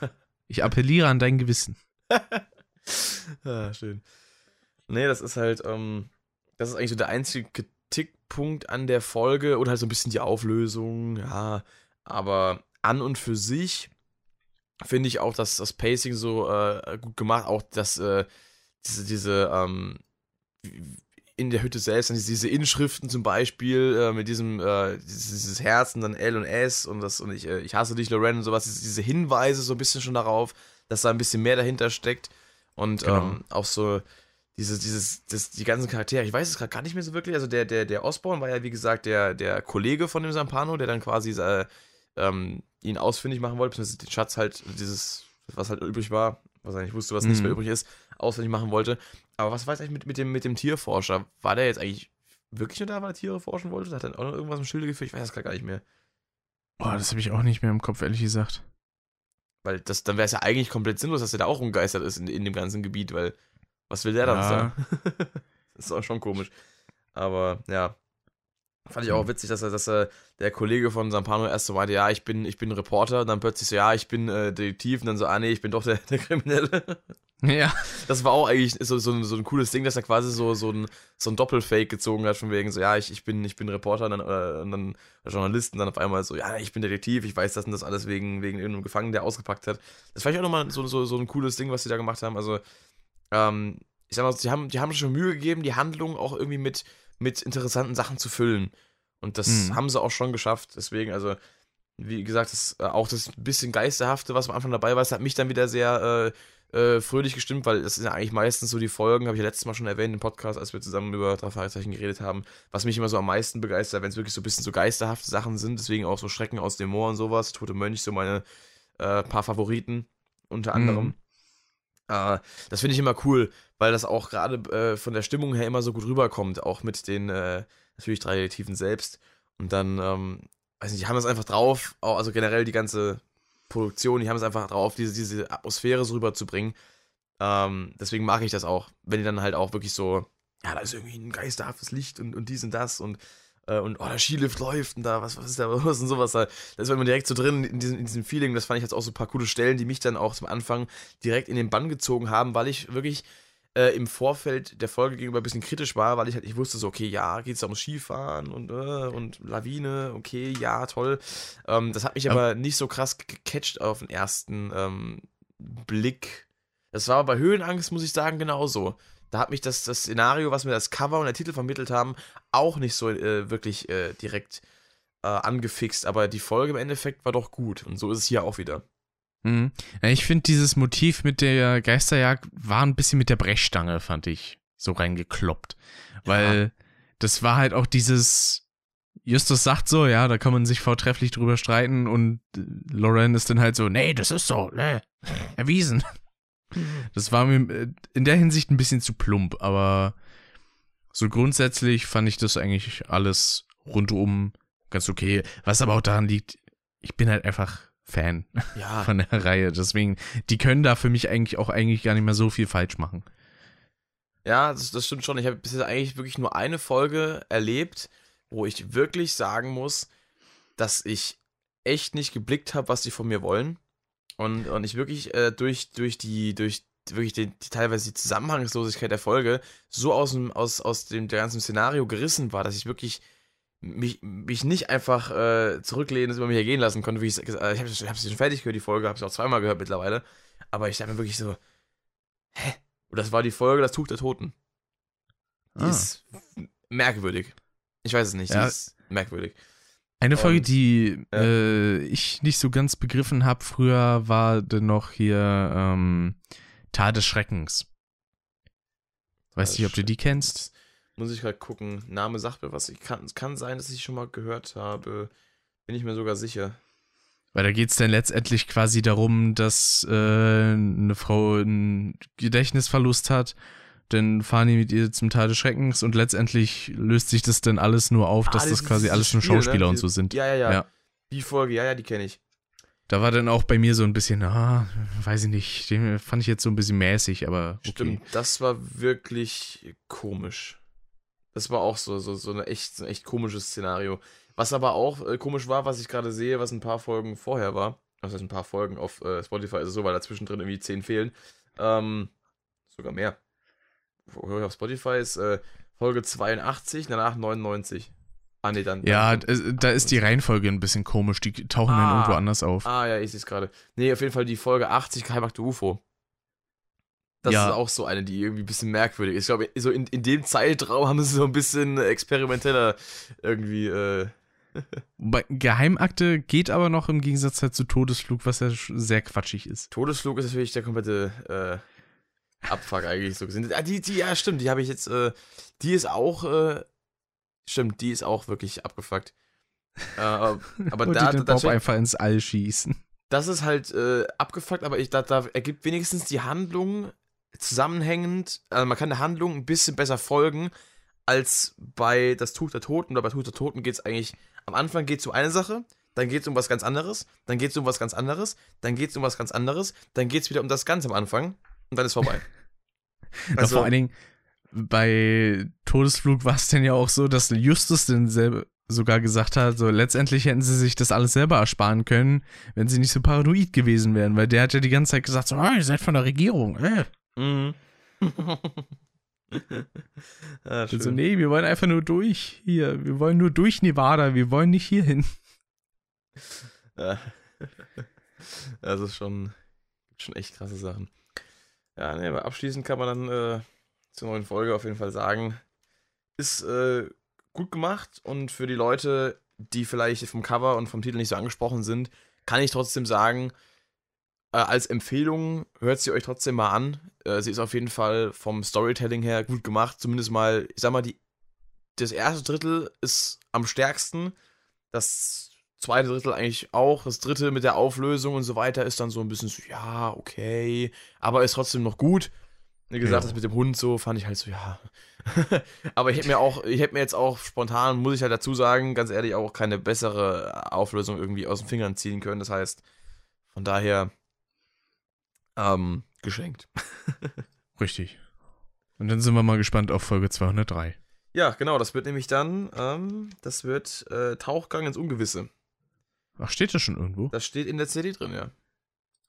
Ich appelliere an dein Gewissen. ah, schön. Nee, das ist halt, ähm, das ist eigentlich so der einzige Kritikpunkt an der Folge oder halt so ein bisschen die Auflösung, ja. Aber an und für sich finde ich auch, dass das Pacing so äh, gut gemacht, auch dass äh, diese, diese, ähm, in der Hütte selbst, dann diese Inschriften zum Beispiel, äh, mit diesem, äh, dieses, Herz und dann L und S und das und ich, äh, ich hasse dich, Loren und sowas, diese, Hinweise so ein bisschen schon darauf, dass da ein bisschen mehr dahinter steckt. Und Genau. ähm, auch so dieses, dieses, das, die ganzen Charaktere, ich weiß es gerade gar nicht mehr so wirklich. Also der, der, der Osborn war ja, wie gesagt, der, der Kollege von dem Sampano, der dann quasi äh, ähm, ihn ausfindig machen wollte, beziehungsweise den Schatz halt, dieses, was halt übrig war, was er nicht wusste, was nicht Mhm. mehr übrig ist, ausfindig machen wollte. Aber was weiß ich mit, mit, dem, mit dem Tierforscher? War der jetzt eigentlich wirklich nur da, weil er Tiere forschen wollte? Hat er dann auch noch irgendwas im Schilde geführt? Ich weiß das gar nicht mehr. Boah, das habe ich auch nicht mehr im Kopf, ehrlich gesagt. Weil das, dann wäre es ja eigentlich komplett sinnlos, dass er da auch umgeistert ist in, in dem ganzen Gebiet, weil was will der dann Ja. sagen? das ist auch schon komisch. Aber ja. Fand ich auch witzig, dass dass er der Kollege von Sampano erst so meinte, ja, ich bin, ich bin Reporter, dann plötzlich so, ja, ich bin äh, Detektiv, und dann so, ah nee, ich bin doch der, der Kriminelle. Ja. Das war auch eigentlich so, so, ein- so ein cooles Ding, dass er quasi so, so, ein, so ein Doppelfake gezogen hat, von wegen so, ja, ich, ich, bin, ich bin Reporter und dann, äh, und dann Journalist und dann auf einmal so, ja, ich bin Detektiv, ich weiß das und das alles wegen, wegen irgendeinem Gefangenen, der ausgepackt hat. Das fand ich auch nochmal so, so, so ein cooles Ding, was sie da gemacht haben. Also, ähm, ich sag mal, die haben, die haben schon Mühe gegeben, die Handlung auch irgendwie mit, mit interessanten Sachen zu füllen. Und das Mhm. haben sie auch schon geschafft. Deswegen, also, wie gesagt, das, äh, auch das bisschen Geisterhafte, was am Anfang dabei war, das hat mich dann wieder sehr äh, äh, fröhlich gestimmt, weil das sind ja eigentlich meistens so die Folgen, habe ich ja letztes Mal schon erwähnt im Podcast, als wir zusammen über drei Fragezeichen geredet haben, was mich immer so am meisten begeistert, wenn es wirklich so ein bisschen so geisterhafte Sachen sind, deswegen auch so Schrecken aus dem Moor und sowas, Tote Mönch, so meine äh, paar Favoriten unter anderem. Mhm. Äh, das finde ich immer cool, weil das auch gerade äh, von der Stimmung her immer so gut rüberkommt, auch mit den äh, natürlich drei Detektiven selbst. Und dann, ähm, weiß nicht, die haben das einfach drauf, also generell die ganze Produktion, die haben es einfach drauf, diese, diese Atmosphäre so rüberzubringen. Ähm, deswegen mag ich das auch, wenn die dann halt auch wirklich so, ja, da ist irgendwie ein geisterhaftes Licht und, und dies und das und, äh, und oh, der Skilift läuft und da, was, was ist da los und sowas. Da da ist man direkt so drin in diesem, in diesem Feeling. Das fand ich jetzt auch so ein paar coole Stellen, die mich dann auch zum Anfang direkt in den Bann gezogen haben, weil ich wirklich äh, im Vorfeld der Folge gegenüber ein bisschen kritisch war, weil ich halt, ich wusste so, okay, ja, geht es da ums Skifahren und, äh, und Lawine, okay, ja, toll. Ähm, das hat mich Ja. aber nicht so krass gecatcht auf den ersten ähm, Blick. Das war bei Höhenangst, muss ich sagen, genauso. Da hat mich das, das Szenario, was mir das Cover und der Titel vermittelt haben, auch nicht so äh, wirklich äh, direkt äh, angefixt. Aber die Folge im Endeffekt war doch gut. Und so ist es hier auch wieder. Mhm. Ja, ich finde dieses Motiv mit der Geisterjagd war ein bisschen mit der Brechstange, fand ich, so reingekloppt. Weil das war halt auch dieses, Justus sagt so, ja, da kann man sich vortrefflich drüber streiten und äh, Lauren ist dann halt so, nee, das ist so, ne, erwiesen. Das war mir äh, in der Hinsicht ein bisschen zu plump, aber so grundsätzlich fand ich das eigentlich alles rundum ganz okay. Was aber auch daran liegt, ich bin halt einfach Fan Ja, von der Reihe. Deswegen, die können da für mich eigentlich auch eigentlich gar nicht mehr so viel falsch machen. Ja, das, das stimmt schon. Ich habe bisher eigentlich wirklich nur eine Folge erlebt, wo ich wirklich sagen muss, dass ich echt nicht geblickt habe, was die von mir wollen. Und, und ich wirklich äh, durch, durch die, durch wirklich die, die teilweise die Zusammenhangslosigkeit der Folge so aus dem, aus, aus dem der ganzen Szenario gerissen war, dass ich wirklich mich, mich nicht einfach äh, zurücklehnen, das über mich ergehen lassen konnte. Wie ich äh, ich habe ich hab sie schon fertig gehört, die Folge, habe sie auch zweimal gehört mittlerweile. Aber ich dachte mir wirklich so, hä? Und das war die Folge Das Tuch der Toten. Die Ah. ist merkwürdig. Ich weiß es nicht, Ja. die ist merkwürdig. Eine Folge, Und- die ja. äh, ich nicht so ganz begriffen habe früher, war dann noch hier ähm, Tal des Schreckens. Weiß nicht, ob du die kennst. Muss ich gerade gucken. Name sagt mir was. Ich kann, es kann sein, dass ich schon mal gehört habe. Bin ich mir sogar sicher. Weil da geht es dann letztendlich quasi darum, dass äh, eine Frau einen Gedächtnisverlust hat. Dann fahren die mit ihr zum Tal des Schreckens und letztendlich löst sich das dann alles nur auf, dass Ah, das dieses- quasi alles nur Spiel, ne? Schauspieler und Diese- so sind. Ja, ja, ja, Ja. Die Folge, ja, ja, die kenne ich. Da war dann auch bei mir so ein bisschen, ah, weiß ich nicht, den fand ich jetzt so ein bisschen mäßig, aber okay. Stimmt, das war wirklich komisch. Das war auch so, so, so, eine echt, so ein echt komisches Szenario. Was aber auch äh, komisch war, was ich gerade sehe, was ein paar Folgen vorher war. Das heißt, ein paar Folgen auf äh, Spotify ist es so, weil dazwischen drin irgendwie 10 fehlen. Ähm, sogar mehr. Auf Spotify ist äh, Folge 82, danach 99. Ah, nee, dann. Ja, dann da ist die Reihenfolge ein bisschen komisch, die tauchen dann Ah. irgendwo anders auf. Ah, ja, ich sehe es gerade. Nee, auf jeden Fall die Folge 80, Geheimakte UFO. Das Ja. ist auch so eine, die irgendwie ein bisschen merkwürdig ist. Ich glaube, so in, in dem Zeitraum haben sie so ein bisschen experimenteller irgendwie. Äh, Bei Geheimakte geht aber noch im Gegensatz halt zu Todesflug, was ja sehr quatschig ist. Todesflug ist natürlich der komplette äh, Abfuck eigentlich so gesehen. Ah, die, die, ja, stimmt, die habe ich jetzt. Äh, die ist auch. Äh, stimmt, die ist auch wirklich abgefuckt. Äh, aber und da, die den da, Bob einfach ins All schießen. das ist halt äh, abgefuckt, aber ich, da, da ergibt wenigstens die Handlung zusammenhängend, also man kann der Handlung ein bisschen besser folgen, als bei Das Tuch der Toten. Oder bei Tuch der Toten geht es eigentlich, am Anfang geht es um eine Sache, dann geht es um was ganz anderes, dann geht es um was ganz anderes, dann geht es um was ganz anderes, dann geht es wieder um das Ganze am Anfang und dann ist vorbei. Also, vor allen Dingen, bei Todesflug war es denn ja auch so, dass Justus denn selber sogar gesagt hat, so letztendlich hätten sie sich das alles selber ersparen können, wenn sie nicht so paranoid gewesen wären, weil der hat ja die ganze Zeit gesagt, so, oh, ihr seid von der Regierung, äh. Mhm. ah, also, nee, wir wollen einfach nur durch hier, wir wollen nur durch Nevada, wir wollen nicht hier hin. Ja. Das ist schon, schon echt krasse Sachen. Ja, nee, aber abschließend kann man dann äh, zur neuen Folge auf jeden Fall sagen, ist äh, gut gemacht und für die Leute, die vielleicht vom Cover und vom Titel nicht so angesprochen sind, kann ich trotzdem sagen, äh, als Empfehlung hört sie euch trotzdem mal an. Äh, sie ist auf jeden Fall vom Storytelling her gut gemacht. Zumindest mal, ich sag mal, die, das erste Drittel ist am stärksten. Das zweite Drittel eigentlich auch. Das dritte mit der Auflösung und so weiter ist dann so ein bisschen so, ja, okay, aber ist trotzdem noch gut. Wie gesagt, ja. das mit dem Hund so fand ich halt so, ja. aber ich hätte mir auch, ich hätte mir jetzt auch spontan, muss ich halt dazu sagen, ganz ehrlich, auch keine bessere Auflösung irgendwie aus den Fingern ziehen können. Das heißt, von daher, ähm, geschenkt. Richtig. Und dann sind wir mal gespannt auf Folge 203. Ja, genau, das wird nämlich dann, ähm, das wird äh, Tauchgang ins Ungewisse. Ach, steht das schon irgendwo? Das steht in der CD drin, ja.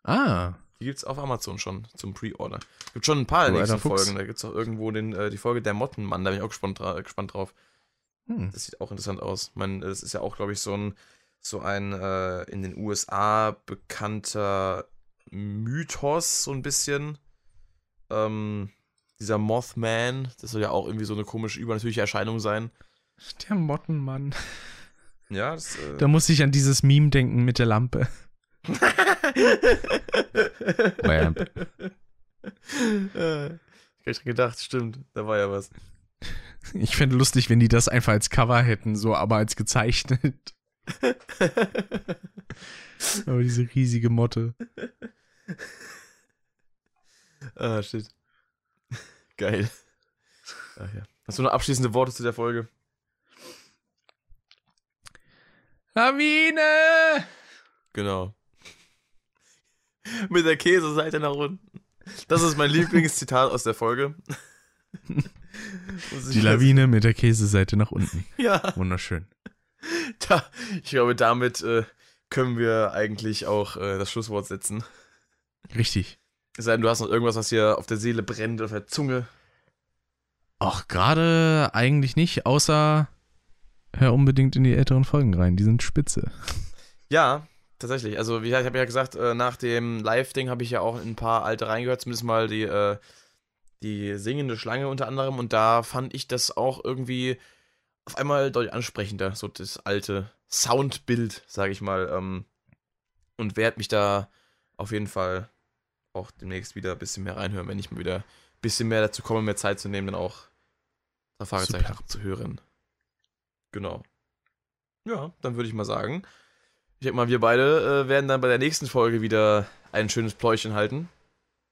Ah. Die gibt's auf Amazon schon zum Pre-Order. Gibt schon ein paar der nächsten Folgen. Da gibt's auch irgendwo den, äh, die Folge Der Mottenmann, da bin ich auch gespannt, dra gespannt drauf. Hm. Das sieht auch interessant aus. Ich meine, das ist ja auch, glaube ich, so ein, so ein äh, in den USA bekannter Mythos, so ein bisschen. Ähm, dieser Mothman, das soll ja auch irgendwie so eine komische, übernatürliche Erscheinung sein. Der Mottenmann. Ja, das, äh Da muss ich an dieses Meme denken mit der Lampe. Lamp. ich hab gedacht, stimmt, da war ja was. Ich fände lustig, wenn die das einfach als Cover hätten, so aber als gezeichnet. aber diese riesige Motte. Ah, shit. Geil. Ach ja. Hast du noch abschließende Worte zu der Folge? Lawine! Genau. Mit der Käseseite nach unten. Das ist mein Lieblingszitat aus der Folge. Die Lawine mit der Käseseite nach unten. Ja. Wunderschön. Da, ich glaube, damit äh, können wir eigentlich auch äh, das Schlusswort setzen. Richtig. Es sei denn, du hast noch irgendwas, was hier auf der Seele brennt, auf der Zunge. Ach, gerade eigentlich nicht, außer hör unbedingt in die älteren Folgen rein, die sind spitze. Ja, tatsächlich. Also, wie ich habe ja gesagt, äh, nach dem Live-Ding habe ich ja auch in ein paar alte reingehört, zumindest mal die, äh, die singende Schlange unter anderem. Und da fand ich das auch irgendwie auf einmal deutlich ansprechender, so das alte Soundbild, sage ich mal. Ähm, und werde mich da auf jeden Fall auch demnächst wieder ein bisschen mehr reinhören, wenn ich mal wieder ein bisschen mehr dazu komme, mehr Zeit zu nehmen, dann auch da Fragezeichen abzuhören. Genau. Ja, dann würde ich mal sagen, ich denke mal, wir beide äh, werden dann bei der nächsten Folge wieder ein schönes Pläuschen halten.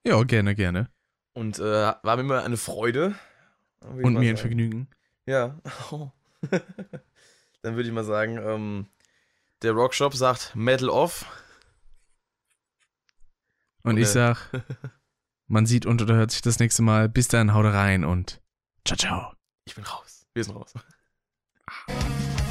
Ja, gerne, gerne. Und äh, war mir immer eine Freude. Und mir ein Vergnügen. Ja. dann würde ich mal sagen, ähm, der Rockshop sagt Metal off. Und, und ich sag, man sieht und oder hört sich das nächste Mal. Bis dann, haut rein und ciao, ciao. Ich bin raus. Wir sind raus. あ!